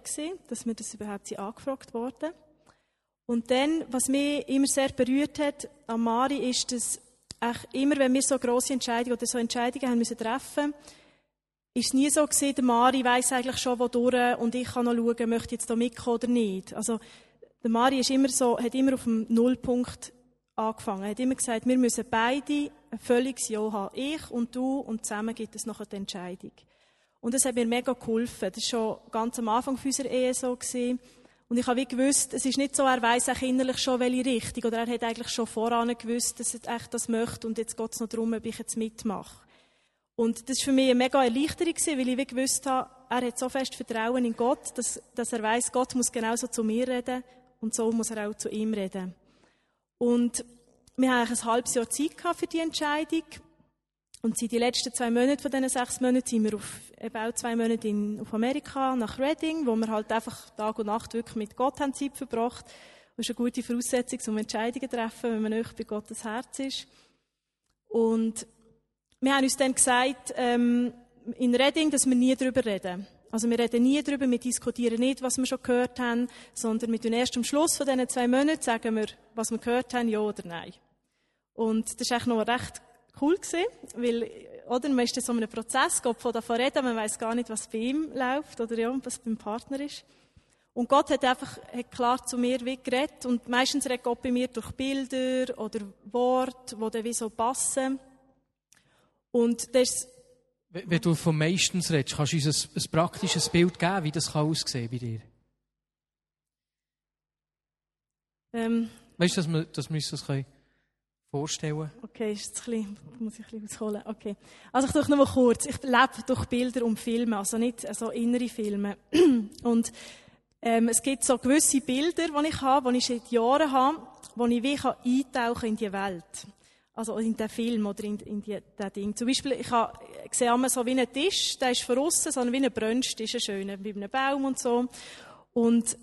dass wir das überhaupt angefragt worden und dann, was mich immer sehr berührt hat an Mari, ist, dass immer, wenn wir so grosse Entscheidungen oder so Entscheidungen haben müssen treffen, ist es nie so gewesen, der Mari weiss eigentlich schon, wo durch und ich kann noch schauen, möchte ich jetzt da mitkommen oder nicht. Also, der Mari ist immer so, hat immer auf dem Nullpunkt angefangen. Er hat immer gesagt, wir müssen beide ein völliges Ja haben. Ich und du und zusammen gibt es noch eine Entscheidung. Und das hat mir mega geholfen. Das war schon ganz am Anfang unserer Ehe so gewesen. Und ich habe wie gewusst, es ist nicht so, er weiß auch innerlich schon, welche Richtung, oder er hat eigentlich schon voran gewusst, dass er echt das möchte, und jetzt geht es noch darum, ob ich jetzt mitmache. Und das war für mich eine mega Erleichterung, weil ich wie gewusst habe, er hat so fest Vertrauen in Gott, dass, dass er weiß, Gott muss genauso zu mir reden, und so muss er auch zu ihm reden. Und wir haben ein halbes Jahr Zeit gehabt für die Entscheidung. Und seit den letzten zwei Monaten von diesen sechs Monaten sind wir auf, eben auch zwei Monate in, auf Amerika, nach Reading, wo wir halt einfach Tag und Nacht wirklich mit Gott haben Zeit verbracht. Das ist eine gute Voraussetzung, um Entscheidungen zu treffen, wenn man nicht bei Gottes Herz ist. Und wir haben uns dann gesagt, ähm, in Reading, dass wir nie darüber reden. Also wir reden nie darüber, wir diskutieren nicht, was wir schon gehört haben, sondern mit dem ersten Schluss von diesen zwei Monaten sagen wir, was wir gehört haben, ja oder nein. Und das ist eigentlich noch recht cool gewesen, weil, oder, man ist in so einem Prozess, Gott von davon reden, man weiß gar nicht, was bei ihm läuft, oder ja, was beim Partner ist. Und Gott hat einfach hat klar zu mir wie geredet. Und meistens redet Gott bei mir durch Bilder oder Worte, die dann wie so passen. Und das Wenn du von meistens redest, kannst du uns ein, ein praktisches Bild geben, wie das kann aussehen bei dir? Ähm, weißt du, dass wir, dass wir uns das können vorstellen? Okay, ist ein bisschen, muss ich ein bisschen ausholen. Okay. Also ich tue mal kurz. Ich lebe durch Bilder und Filme, also nicht so also innere Filme. <clears throat> Und ähm, es gibt so gewisse Bilder, die ich habe, die ich seit Jahren habe, wo ich wie eintauchen in die Welt. Also in den Film oder in, in die, Ding. Zum Beispiel, ich, habe, sehe immer so wie einen Tisch, der ist von außen, so wie ein Brönstisch, ein schöner, wie einem Baum und so. Und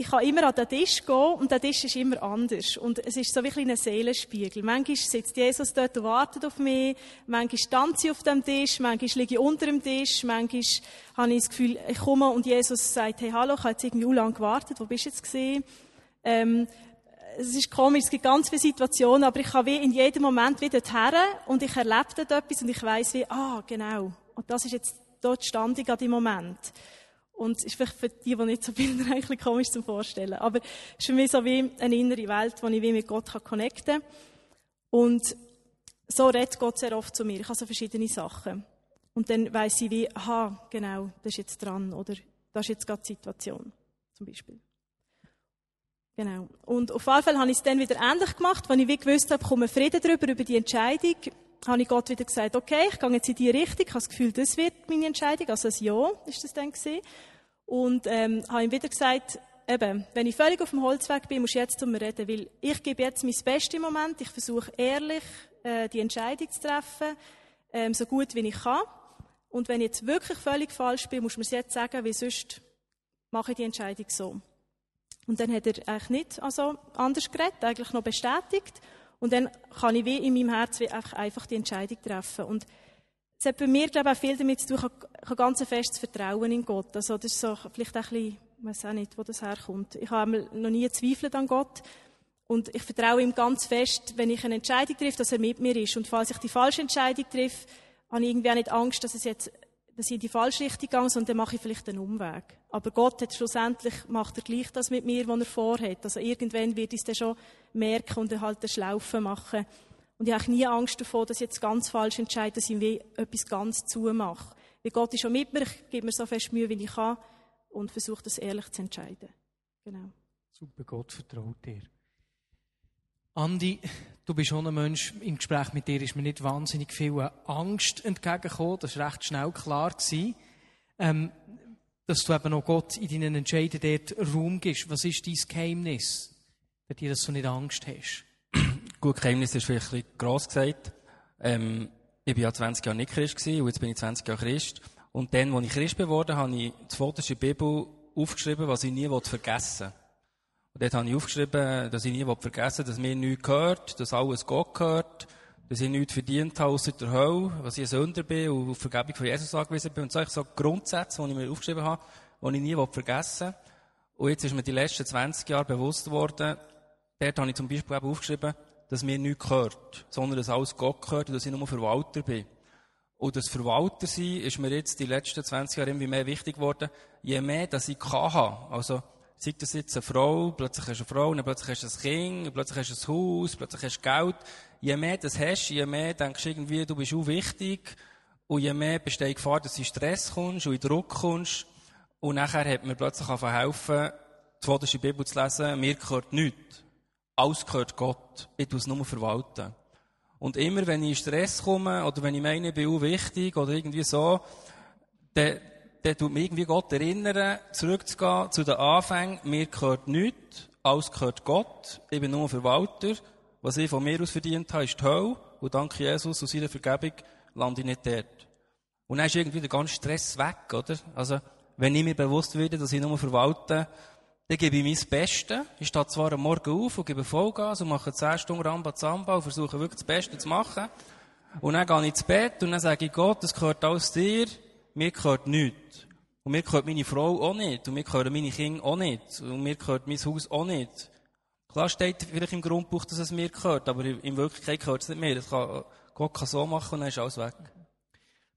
ich kann immer an den Tisch gehen und der Tisch ist immer anders. Und es ist so wie ein Seelenspiegel. Manchmal sitzt Jesus dort und wartet auf mich, manchmal tanze ich auf dem Tisch, manchmal liege ich unter dem Tisch, manchmal habe ich das Gefühl, ich komme und Jesus sagt, hey, hallo, ich habe jetzt irgendwie lange gewartet, wo bist du jetzt? Ähm, es ist komisch, es gibt ganz viele Situationen, aber ich kann wie in jedem Moment wieder her und ich erlebe dort etwas und ich weiß wie, ah, genau. Und das ist jetzt dort stand ich an dem Moment. Und es ist vielleicht für die, die nicht so Bilder <laughs> eigentlich komisch zum Vorstellen. Aber es ist für mich so wie eine innere Welt, wo ich wie mit Gott connecten kann. Und so redet Gott sehr oft zu mir. Ich habe so verschiedene Sachen. Und dann weiss ich wie, aha, genau, das ist jetzt dran. Oder das ist jetzt gerade die Situation. Zum Beispiel. Genau. Und auf jeden Fall habe ich es dann wieder ähnlich gemacht, wenn ich wie gewusst habe, komme Frieden darüber, über die Entscheidung, habe ich Gott wieder gesagt, okay, ich gehe jetzt in die Richtung, ich habe das Gefühl, das wird meine Entscheidung, also ein Ja ist das dann gewesen. Und ähm, habe ihm wieder gesagt, eben, wenn ich völlig auf dem Holzweg bin, musst du jetzt zu mir reden, weil ich gebe jetzt mein Bestes im Moment. Ich versuche ehrlich, äh, die Entscheidung zu treffen, ähm, so gut wie ich kann. Und wenn ich jetzt wirklich völlig falsch bin, muss man es jetzt sagen, weil sonst mache ich die Entscheidung so. Und dann hat er eigentlich nicht also anders geredet, eigentlich noch bestätigt. Und dann kann ich wie in meinem Herz einfach, einfach die Entscheidung treffen. Und es hat bei mir, glaube ich, auch viel damit zu tun, ich habe ganz ein festes Vertrauen in Gott. Also, das ist so, vielleicht auch ein bisschen, ich weiß auch nicht, wo das herkommt. Ich habe noch nie gezweifelt an Gott. Und ich vertraue ihm ganz fest, wenn ich eine Entscheidung treffe, dass er mit mir ist. Und falls ich die falsche Entscheidung treffe, habe ich irgendwie auch nicht Angst, dass es jetzt, dass ich in die falsche Richtung gehe, sondern dann mache ich vielleicht einen Umweg. Aber Gott hat schlussendlich, macht er gleich das mit mir, was er vorhat. Also irgendwann wird es dann schon merken und dann halt eine Schlaufe machen. Und ich habe nie Angst davor, dass ich jetzt ganz falsch entscheide, dass ich etwas ganz zumache. Weil Gott ist schon mit mir, ich gebe mir so fest Mühe, wie ich kann und versuche das ehrlich zu entscheiden. Genau. Super, Gott vertraut dir. Andi, du bist schon ein Mensch, im Gespräch mit dir ist mir nicht wahnsinnig viel Angst entgegengekommen, das war recht schnell klar. Ähm, dass du eben auch Gott in deinen Entscheiden dort Raum gibst. Was ist dein Geheimnis, dass du nicht Angst hast? Gut, Geheimnis ist vielleicht ein bisschen gross gesagt. Ähm, ich war ja 20 Jahre nicht Christ gewesen, und jetzt bin ich 20 Jahre Christ. Und dann, als ich Christ geworden habe ich die der Bibel aufgeschrieben, was ich nie vergessen will. Und dort habe ich aufgeschrieben, dass ich nie vergessen will, dass mir nichts gehört, dass alles Gott gehört, dass ich nichts verdient habe außer der Hölle, was ich ein Sünder bin und auf Vergebung von Jesus angewiesen bin. Und solche so Grundsätze, die ich mir aufgeschrieben habe, die ich nie vergessen will. Und jetzt ist mir die letzten 20 Jahre bewusst geworden, dort habe ich zum Beispiel eben aufgeschrieben, dass mir nichts gehört, sondern dass alles Gott gehört und dass ich nur Verwalter bin. Und das Verwalter sein ist mir jetzt die letzten 20 Jahre irgendwie mehr wichtig geworden, je mehr, dass ich kann haben. Also, sei das jetzt eine Frau, plötzlich hast du eine Frau, dann plötzlich hast du ein Kind, plötzlich hast du ein Haus, plötzlich hast du Geld. Je mehr das hast, je mehr denkst du irgendwie, du bist auch wichtig. Und je mehr besteht die Gefahr, dass du in Stress kommst und in Druck kommst. Und nachher hat mir plötzlich helfen, die Vorderste Bibel zu lesen, mir gehört nichts. Alles gehört Gott. Ich tue es nur verwalten. Und immer, wenn ich in Stress komme, oder wenn ich meine, ich bin auch wichtig, oder irgendwie so, dann, dann tut mich irgendwie Gott erinnern, zurückzugehen zu den Anfängen. Mir gehört nichts. Alles gehört Gott. Ich bin nur Verwalter. Was ich von mir aus verdient habe, ist die Hölle. Und dank Jesus und seiner Vergebung lande ich nicht dort. Und dann ist irgendwie der ganze Stress weg, oder? Also, wenn ich mir bewusst werde, dass ich nur verwalte, dann gebe ich mein Bestes. Ich stehe zwar am Morgen auf und gebe Vollgas und mache 10 Stunden Ramba Zamba und versuche wirklich das Beste zu machen. Und dann gehe ich ins Bett und dann sage ich Gott, das gehört alles dir, mir gehört nichts. Und mir gehört meine Frau auch nicht. Und mir gehören meine Kinder auch nicht. Und mir gehört mein Haus auch nicht. Klar steht vielleicht im Grundbuch, dass es mir gehört, aber in Wirklichkeit gehört es nicht mir. Das kann, Gott kann so machen und dann ist alles weg.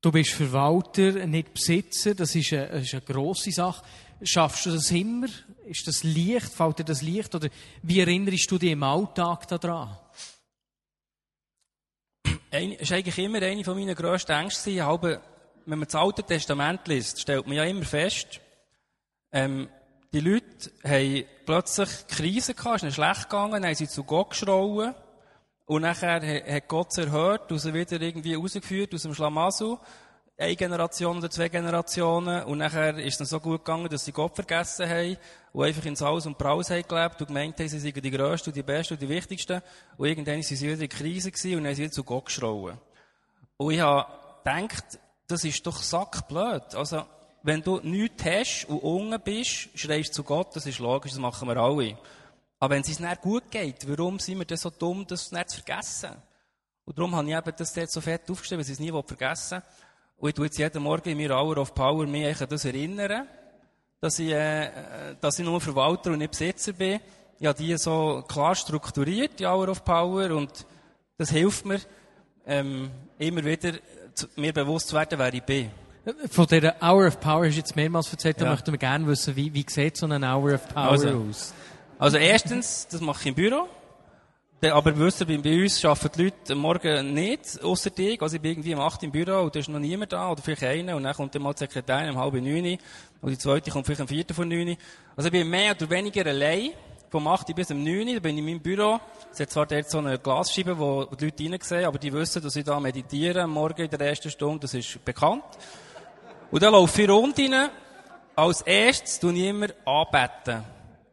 Du bist Verwalter, nicht Besitzer. Das ist eine, das ist eine grosse Sache. Schaffst du das immer? Ist das Licht? Fällt dir das Licht? Oder wie erinnerst du dich im Alltag daran? Es ist eigentlich immer eine von meinen grössten Ängsten. Habe, wenn man das Alte Testament liest, stellt man ja immer fest, ähm, die Leute haben plötzlich Krise gehabt, es ist schlecht gegangen, haben sie zu Gott geschrauen. Und nachher hat Gott sie erhört und sie wieder irgendwie rausgeführt aus dem Schlamassel eine Generation oder zwei Generationen. Und nachher ist es so gut gegangen, dass sie Gott vergessen haben und einfach ins Haus und Braus haben gelebt und gemeint haben, sie seien die Größten und die Besten und die Wichtigsten. Und irgendwann sind sie wieder in Krise gewesen und sind sie zu Gott geschrauen. Und ich habe gedacht, das ist doch sackblöd. Also, wenn du nichts hast und unten bist, schreist du zu Gott, das ist logisch, das machen wir alle. Aber wenn es uns nicht gut geht, warum sind wir denn so dumm, das nicht zu vergessen? Und darum habe ich eben das dort so fett aufgeschrieben, dass ich es nie vergessen will. Und ich tue jetzt jeden Morgen in mir Hour of Power mich an das erinnern, dass ich, äh, dass ich nur Verwalter und nicht Besitzer bin. Ich habe die so klar strukturiert, die Hour of Power, und das hilft mir, ähm, immer wieder zu, mir bewusst zu werden, wer ich bin. Von dieser Hour of Power hast du jetzt mehrmals erzählt, ja. da möchten wir gerne wissen, wie, wie sieht so eine Hour of Power also, aus? Also erstens, das mache ich im Büro. Aber wisst ihr, bei uns arbeiten die Leute morgen nicht, ausser dich. Also ich bin irgendwie um 8 im Büro und da ist noch niemand da, oder vielleicht einer, und dann kommt dann mal die Sekretärin um halb neun, und die zweite kommt vielleicht um viertel vor neun. Also ich bin mehr oder weniger allein, vom 8 bis um 9, da bin ich in meinem Büro. Es hat zwar dort so eine Glasscheibe, wo die Leute reinsehen, aber die wissen, dass ich da meditiere, morgen in der ersten Stunde, das ist bekannt. Und dann laufe ich rund rein. Als erstes tue ich immer anbeten.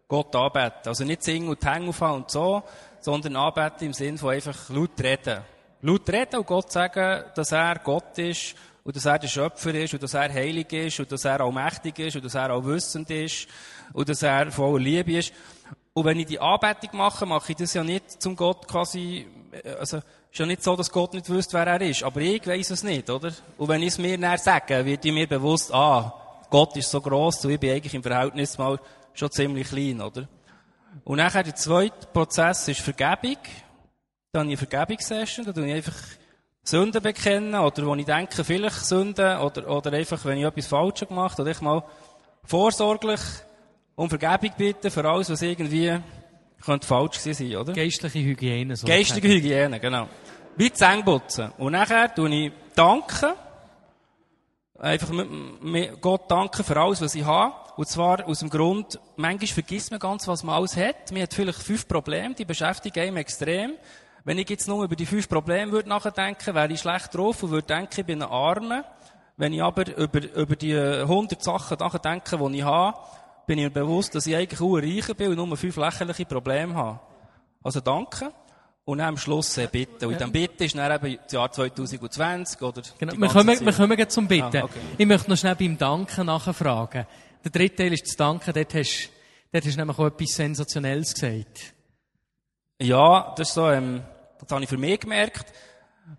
Gott anbeten. Also nicht singen und hängen aufhaben und so, sondern anbeten im Sinn von einfach laut reden. Laut reden und Gott sagen, dass er Gott ist und dass er der Schöpfer ist und dass er heilig ist und dass er allmächtig ist und dass er allwissend ist und dass er voller Liebe ist. Und wenn ich die Anbetung mache, mache ich das ja nicht zum Gott quasi, also, ist ja nicht so, dass Gott nicht wüsste, wer er ist. Aber ich weiss es nicht, oder? Und wenn ich es mir näher sage, wird ich mir bewusst, ah, Gott ist so gross und ich bin eigentlich im Verhältnis mal schon ziemlich klein, oder? Und nachher der zweite Prozess ist Vergebung. Dann habe ich eine Vergebungssession, da tue ich einfach Sünden bekennen, oder wo ich denke, vielleicht Sünden, oder, oder einfach, wenn ich etwas Falsches gemacht habe, oder ich mal vorsorglich um Vergebung bitten für alles, was irgendwie könnte falsch gewesen sein, oder? Geistliche Hygiene. So Geistige Hygiene, genau. Wie die Zähne putzen. Und nachher tue ich danken. Einfach mit, mit Gott danken für alles, was ich habe. Und zwar aus dem Grund, manchmal vergisst man ganz, was man alles hat. Man hat vielleicht fünf Probleme, die beschäftigen einen extrem. Wenn ich jetzt nur über die fünf Probleme würde nachdenken, wäre ich schlecht drauf und würde denken, ich bin ein Armer. Wenn ich aber über, über die hundert Sachen nachdenke, die ich habe, bin ich mir bewusst, dass ich eigentlich auch Reicher bin und nur fünf lächerliche Probleme habe. Also danke. Und dann am Schluss äh, bitten. Und dann bitten ist dann eben das Jahr 2020 oder Genau. Wir kommen, Zeit. wir kommen gleich zum Bitten. Ah, okay. Ich möchte noch schnell beim Danken nachfragen. Der dritte Teil ist das Danken. Dort hast, dort hast du nämlich auch etwas Sensationelles gesagt. Ja, das ist so, ähm, das habe ich für mich gemerkt.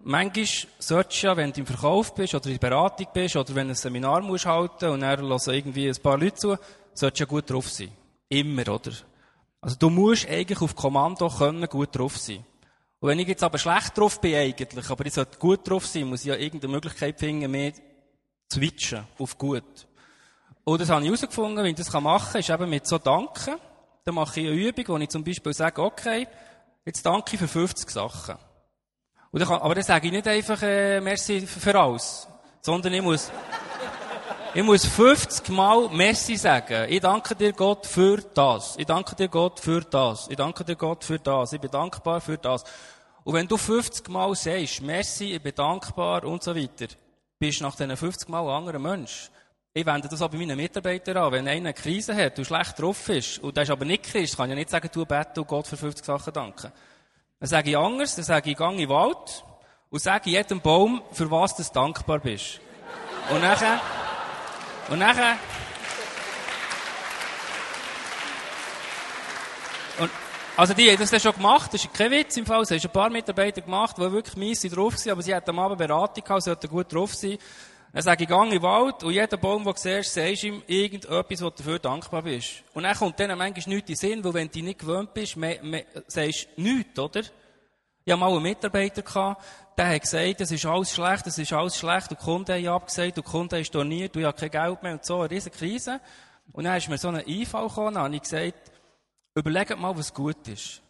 Manchmal solltest du ja, wenn du im Verkauf bist oder in der Beratung bist oder wenn du ein Seminar musst halten und dann hören irgendwie ein paar Leute zu, solltest du ja gut drauf sein. Immer, oder? Also du musst eigentlich auf Kommando können gut drauf sein. Und wenn ich jetzt aber schlecht drauf bin eigentlich, aber ich sollte gut drauf sein, muss ich ja irgendeine Möglichkeit finden, mehr zu switchen auf gut. Und das habe ich herausgefunden, wie ich das machen kann, ist eben mit so Danken. Dann mache ich eine Übung, wo ich zum Beispiel sage, okay, jetzt danke ich für 50 Sachen. Dann aber dann sage ich nicht einfach, äh, merci für alles. Sondern ich muss, <laughs> ich muss 50 Mal Merci sagen. Ich danke dir Gott für das. Ich danke dir Gott für das. Ich danke dir Gott für das. Ich bin dankbar für das. Und wenn du 50 Mal sagst, Merci, ich bin dankbar und so weiter, bist du nach diesen 50 Mal ein anderer Mensch. Ich wende das auch bei meinen Mitarbeitern an. Wenn einer eine Krise hat und schlecht drauf ist, und der ist aber nicht Christ, kann ich nicht sagen, du bete und Gott für 50 Sachen danken. Dann sage ich anders, dann sage ich, gang in den Wald und sage jedem Baum, für was du dankbar bist. Und nachher, und nachher, also die haben das dann schon gemacht, das ist kein Witz im Fall, es haben schon ein paar Mitarbeiter gemacht, die wirklich mies drauf sind, aber sie hatten am Abend Beratung gehabt, sollten gut drauf sein. Dann sage ich, gang in den Wald und jeder Baum, den du siehst, sagst ihm irgendetwas, wo du dafür dankbar bist. Und dann kommt denen manchmal nichts in den Sinn, weil wenn du nicht gewöhnt bist, me, me, sagst du nichts, oder? Ich hatte mal einen Mitarbeiter, gehabt, der hat gesagt, es ist alles schlecht, es ist alles schlecht, und die Kunden haben abgesagt, und die Kunden haben storniert, und ich habe kein Geld mehr, und so, eine riesen Krise. Und dann ist mir so ein Einfall gekommen, dann ich gesagt, überlegt mal, was gut ist.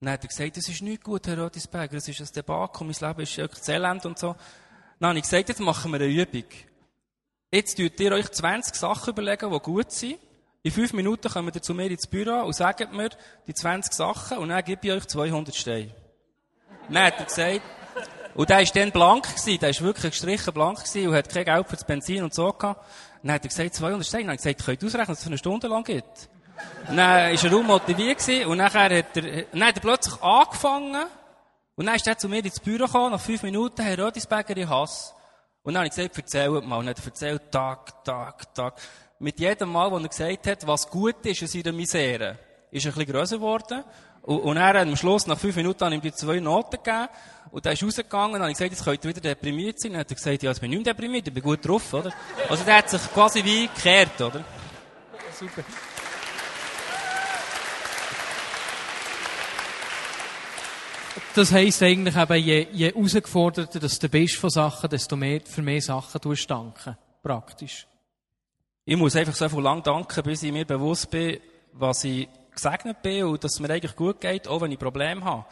Dann hat er gesagt, es ist nicht gut, Herr Rödisberger, es ist ein Debakel, mein Leben ist wirklich Elend und so. Dann habe ich gesagt, jetzt machen wir eine Übung. Jetzt tut ihr euch 20 Sachen überlegen, die gut sind. In fünf Minuten kommt ihr zu mir ins Büro und sagt mir die 20 Sachen und dann gebe ich euch 200 Steine. Dann hat er gesagt, und der war dann blank gewesen, der war wirklich gestrichen blank gewesen und hat kein Geld für das Benzin und so gehabt. Dann hat er gesagt, 200 Steine. Dann habe ich gesagt, könnt ihr ausrechnen, was es eine Stunde lang gibt? Dann war er unmotiviert gewesen und nachher hat er, dann hat er plötzlich angefangen und dann ist er zu mir ins Büro gekommen, nach fünf Minuten, Herr Rödisberger, ich hasse. Und dann habe ich gesagt, erzählt mal. Und dann hat er erzählt, Tag, Tag, Tag. Mit jedem Mal, wo er gesagt hat, was gut ist in seiner Misere, ist er ein bisschen grösser geworden. Und, und er hat am Schluss, nach fünf Minuten, ihm die zwei Noten gegeben. Und dann ist rausgegangen, und dann habe ich gesagt, jetzt könnt ihr wieder deprimiert sein. Und dann hat er gesagt, ja, jetzt bin ich nicht deprimiert, ich bin gut drauf, oder? Also der hat sich quasi wie gekehrt, oder? Super. Das heisst eigentlich eben, je, je herausgeforderter dass du bist von Sachen, desto mehr, für mehr Sachen tust du danken. Praktisch. Ich muss einfach so viel lang danken, bis ich mir bewusst bin, was ich gesegnet bin und dass es mir eigentlich gut geht, auch wenn ich Probleme habe.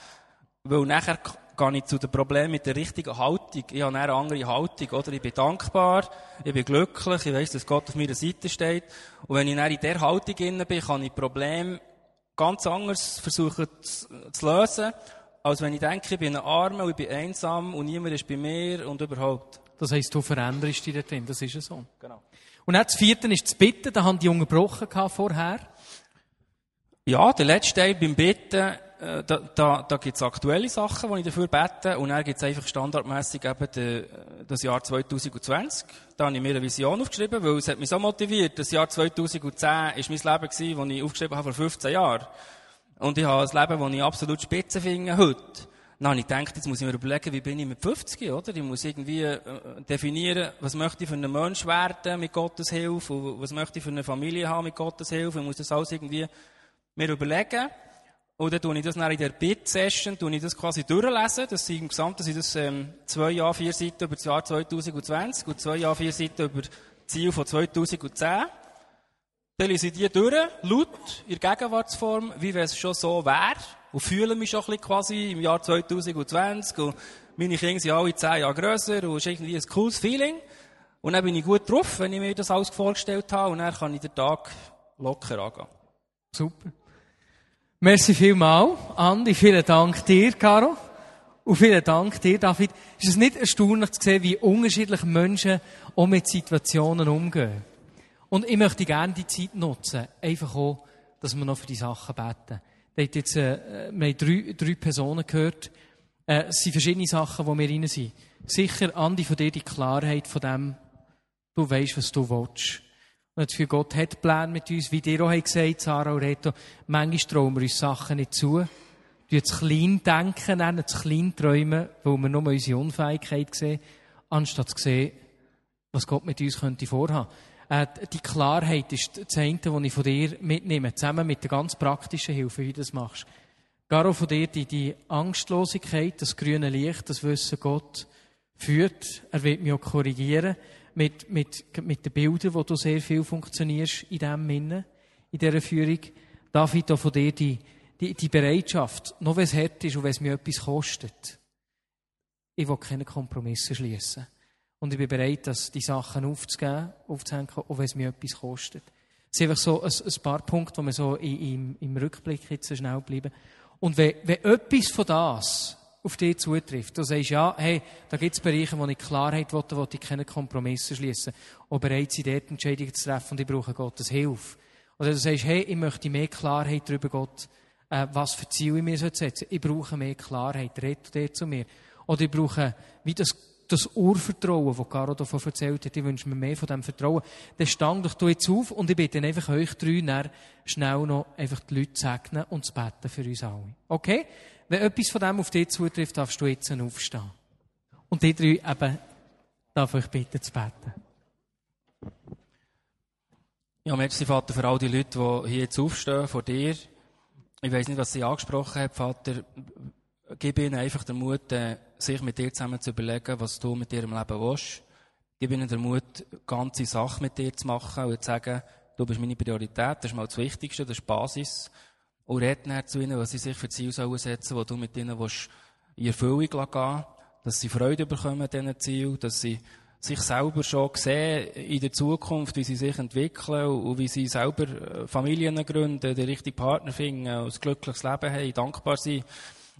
Weil nachher gehe ich zu den Problemen mit der richtigen Haltung. Ich habe eine andere Haltung, oder? Ich bin dankbar, ich bin glücklich, ich weiss, dass Gott auf meiner Seite steht. Und wenn ich dann in dieser Haltung bin, kann ich Probleme ganz anders versuchen zu, zu lösen, als wenn ich denke, ich bin ein Armer und ich bin einsam und niemand ist bei mir und überhaupt. Das heisst, du veränderst dich drin. Das ist ja so. Genau. Und dann das vierte ist das Bitten. Da haben die unterbrochen vorher. Ja, der letzte Teil beim Beten, äh, da, da, da gibt's aktuelle Sachen, die ich dafür bete, und dann gibt's einfach standardmäßig eben de, das Jahr 2020. Da habe ich mir eine Vision aufgeschrieben, weil es hat mich so motiviert. Das Jahr 2010 war mein Leben, gewesen, das ich aufgeschrieben habe vor 15 Jahren. Und ich habe ein Leben, das ich absolut spitze finde heute. Dann habe ich gedacht, jetzt muss ich mir überlegen, wie bin ich mit 50, oder? Ich muss irgendwie äh, definieren, was möchte ich für einen Mensch werden mit Gottes Hilfe, und was möchte ich für eine Familie haben mit Gottes Hilfe. Ich muss das alles irgendwie mir überlegen, und dann tue ich das dann in der Bit-Session, tue ich das quasi durchlesen. Das sind im Gesamten sind das, ähm, zwei Jahre, vier Seiten über das Jahr 2020 und zwei Jahre, vier Seiten über das Ziel von 2010. Dann lese ich die durch, laut, in Gegenwartsform, wie wenn es schon so wäre. Und fühle mich schon ein bisschen quasi im Jahr 2020. Und meine Kinder sind alle zehn Jahre grösser und es ist irgendwie ein cooles Feeling. Und dann bin ich gut drauf, wenn ich mir das alles vorgestellt habe. Und dann kann ich den Tag locker angehen. Super. Merci vielmal, Andi. Vielen Dank dir, Caro. Und vielen Dank dir, David. Ist es nicht erstaunlich zu sehen, wie unterschiedlich Menschen auch mit Situationen umgehen? Und ich möchte gerne die Zeit nutzen, einfach auch, dass wir noch für die Sachen beten. Wir haben jetzt, äh, wir haben drei, drei Personen gehört. Äh, es sind verschiedene Sachen, die wir rein sind. Sicher, Andi, von dir die Klarheit von dem, du weißt, was du willst. Und für Gott hat Pläne mit uns, wie dir auch gesagt Sarah und Reto. Manchmal trauen wir uns Sachen nicht zu. Wir zu klein denken, nennen, zu klein träumen, weil wir nur unsere Unfähigkeit sehen, anstatt zu sehen, was Gott mit uns könnte vorhaben. Äh, die Klarheit ist das eine, was ich von dir mitnehme, zusammen mit der ganz praktischen Hilfe, wie du das machst. Garo, von dir die, die Angstlosigkeit, das grüne Licht, das Wissen, Gott führt. Er wird mich auch korrigieren mit, mit, mit den Bildern, wo du sehr viel funktionierst in diesem Minne, in dieser Führung. David, auch von dir die, die, die Bereitschaft, noch wenn es hart ist und wenn es mir etwas kostet. Ich will keine Kompromisse schließen. Und ich bin bereit, das, die Sachen aufzugeben, aufzuhängen, auch wenn es mir etwas kostet. Es sind einfach so ein, ein paar Punkte, die mir so im, im Rückblick jetzt so schnell bleiben. Und wenn, wenn etwas von das auf dich zutrifft. Du sagst, ja, hey, da gibt es Bereiche, wo ich Klarheit will, wo ich keine Kompromisse schließen und bereit sein, dort Entscheidungen zu treffen und ich brauche Gottes Hilfe. Oder du sagst, hey, ich möchte mehr Klarheit darüber, Gott, äh, was für Ziele ich mir setzen soll. Ich brauche mehr Klarheit. Red du zu mir. Oder ich brauche, wie das, das Urvertrauen, das Caro davon erzählt hat. Ich wünsche mir mehr von diesem Vertrauen. Dann stand du jetzt auf und ich bitte einfach euch drei, schnell noch einfach die Leute zu segnen und zu beten für uns alle. Okay? wenn etwas von dem auf dich zutrifft, darfst du jetzt aufstehen. Und die drei eben, darf ich bitten zu beten. Ja, merci, Vater, für all die Leute, die hier jetzt aufstehen vor dir. Ich weiß nicht, was sie angesprochen haben, Vater. Gib ihnen einfach den Mut, äh, sich mit dir zusammen zu überlegen, was du mit ihrem Leben willst. Gib ihnen den Mut, ganze Sachen mit dir zu machen und zu sagen, du bist meine Priorität, das ist mal das Wichtigste, das ist die Basis. Und red dann zu ihnen, was sie sich für Ziele sollen setzen, wo du mit ihnen willst, in Erfüllung gehen dass sie Freude bekommen an diesen Zielen, dass sie sich selber schon sehen in der Zukunft, wie sie sich entwickeln und wie sie selber äh, Familien gründen, den richtigen Partner finden, ein glückliches Leben haben, dankbar sein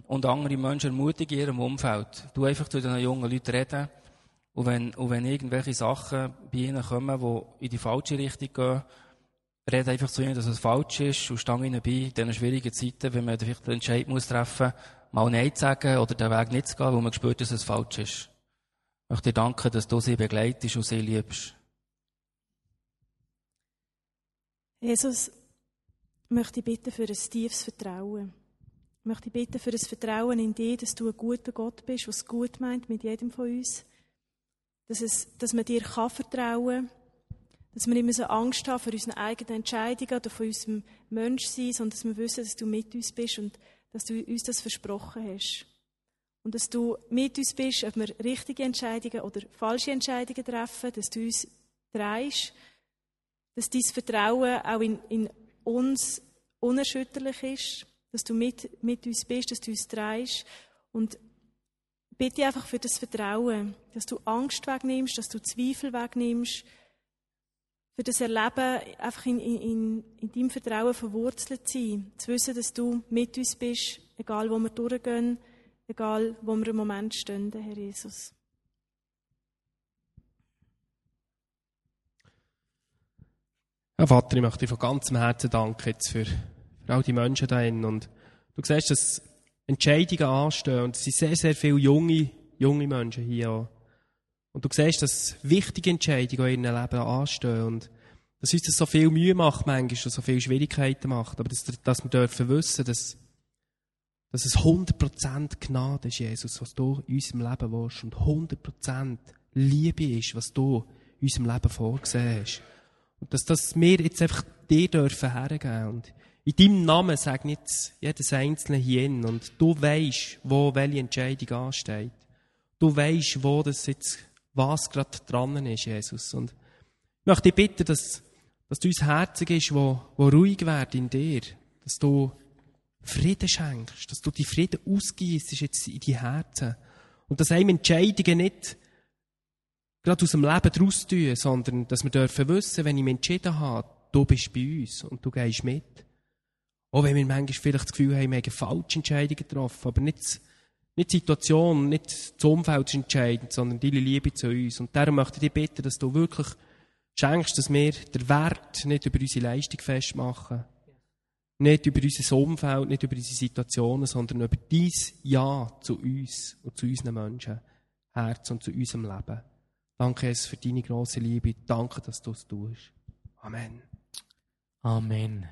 und andere Menschen ermutigen in ihrem Umfeld. Du einfach zu diesen jungen Leuten reden und wenn, und wenn irgendwelche Sachen bei ihnen kommen, die in die falsche Richtung gehen, rede einfach zu ihnen, dass es falsch ist und stange ihnen bei, in diesen schwierigen Zeiten, wenn man vielleicht den Entscheid muss treffen, mal Nein zu sagen oder den Weg nicht zu gehen, wo man spürt, dass es falsch ist. Ich möchte dir danken, dass du sie begleitest und sie liebst. Jesus, ich möchte bitten für ein tiefes Vertrauen. Ich möchte bitten für ein Vertrauen in dich, dass du ein guter Gott bist, was gut meint mit jedem von uns. Dass, es, dass man dir kann vertrauen kann dass wir immer so Angst haben vor unseren eigenen Entscheidungen oder vor unserem Menschsein, sondern dass wir wissen, dass du mit uns bist und dass du uns das versprochen hast. Und dass du mit uns bist, ob wir richtige Entscheidungen oder falsche Entscheidungen treffen, dass du uns drehst, dass dein Vertrauen auch in, in uns unerschütterlich ist, dass du mit, mit uns bist, dass du uns drehst. Und bitte einfach für das Vertrauen, dass du Angst wegnimmst, dass du Zweifel wegnimmst, für das Erleben einfach in, in, in deinem Vertrauen verwurzelt zu sein. Zu wissen, dass du mit uns bist, egal wo wir durchgehen, egal wo wir im Moment stehen, Herr Jesus. Ja, Vater, ich möchte dir von ganzem Herzen danken jetzt für all die Menschen da drin. Und du siehst, dass Entscheidungen anstehen und es sind sehr, sehr viele junge, junge Menschen hier. Und du siehst, dass wichtige Entscheidungen in ihrem Leben anstehen und dass uns das so viel Mühe macht manchmal und so viele Schwierigkeiten macht. Aber dass, dass wir dürfen wissen, dass, dass es 100% Gnade ist, Jesus, was du in unserem Leben willst und 100% Liebe ist, was du in unserem Leben vorgesehen hast. Und dass, dass wir jetzt einfach dir dürfen hergeben. Und in deinem Namen sage jetzt jedes einzelne hier in und du weißt, wo welche Entscheidung ansteht. Du weißt, wo das jetzt, was gerade dran ist, Jesus. Und ich möchte dich bitten, dass, dass du uns Herzen gibst, wo, wo ruhig wird in dir. Dass du Frieden schenkst, dass du die Frieden ausgießt jetzt in die Herzen. Und dass einem Entscheidungen nicht gerade aus dem Leben draus tun, sondern dass wir dürfen wissen, wenn ich mich entschieden habe, du bist bei uns und du gehst mit. Auch wenn wir manchmal vielleicht das Gefühl haben, wir haben falsche Entscheidungen getroffen, aber nicht, nicht die Situation, nicht das Umfeld ist entscheidend, sondern deine Liebe zu uns. Und darum möchte ich dich bitten, dass du wirklich schenkst, dass wir den Wert nicht über unsere Leistung festmachen, nicht über unser Umfeld, nicht über unsere Situationen, sondern über dein Ja zu uns und zu unseren Menschen, Herz und zu unserem Leben. Danke es für deine große Liebe. Danke, dass du es tust. Amen. Amen.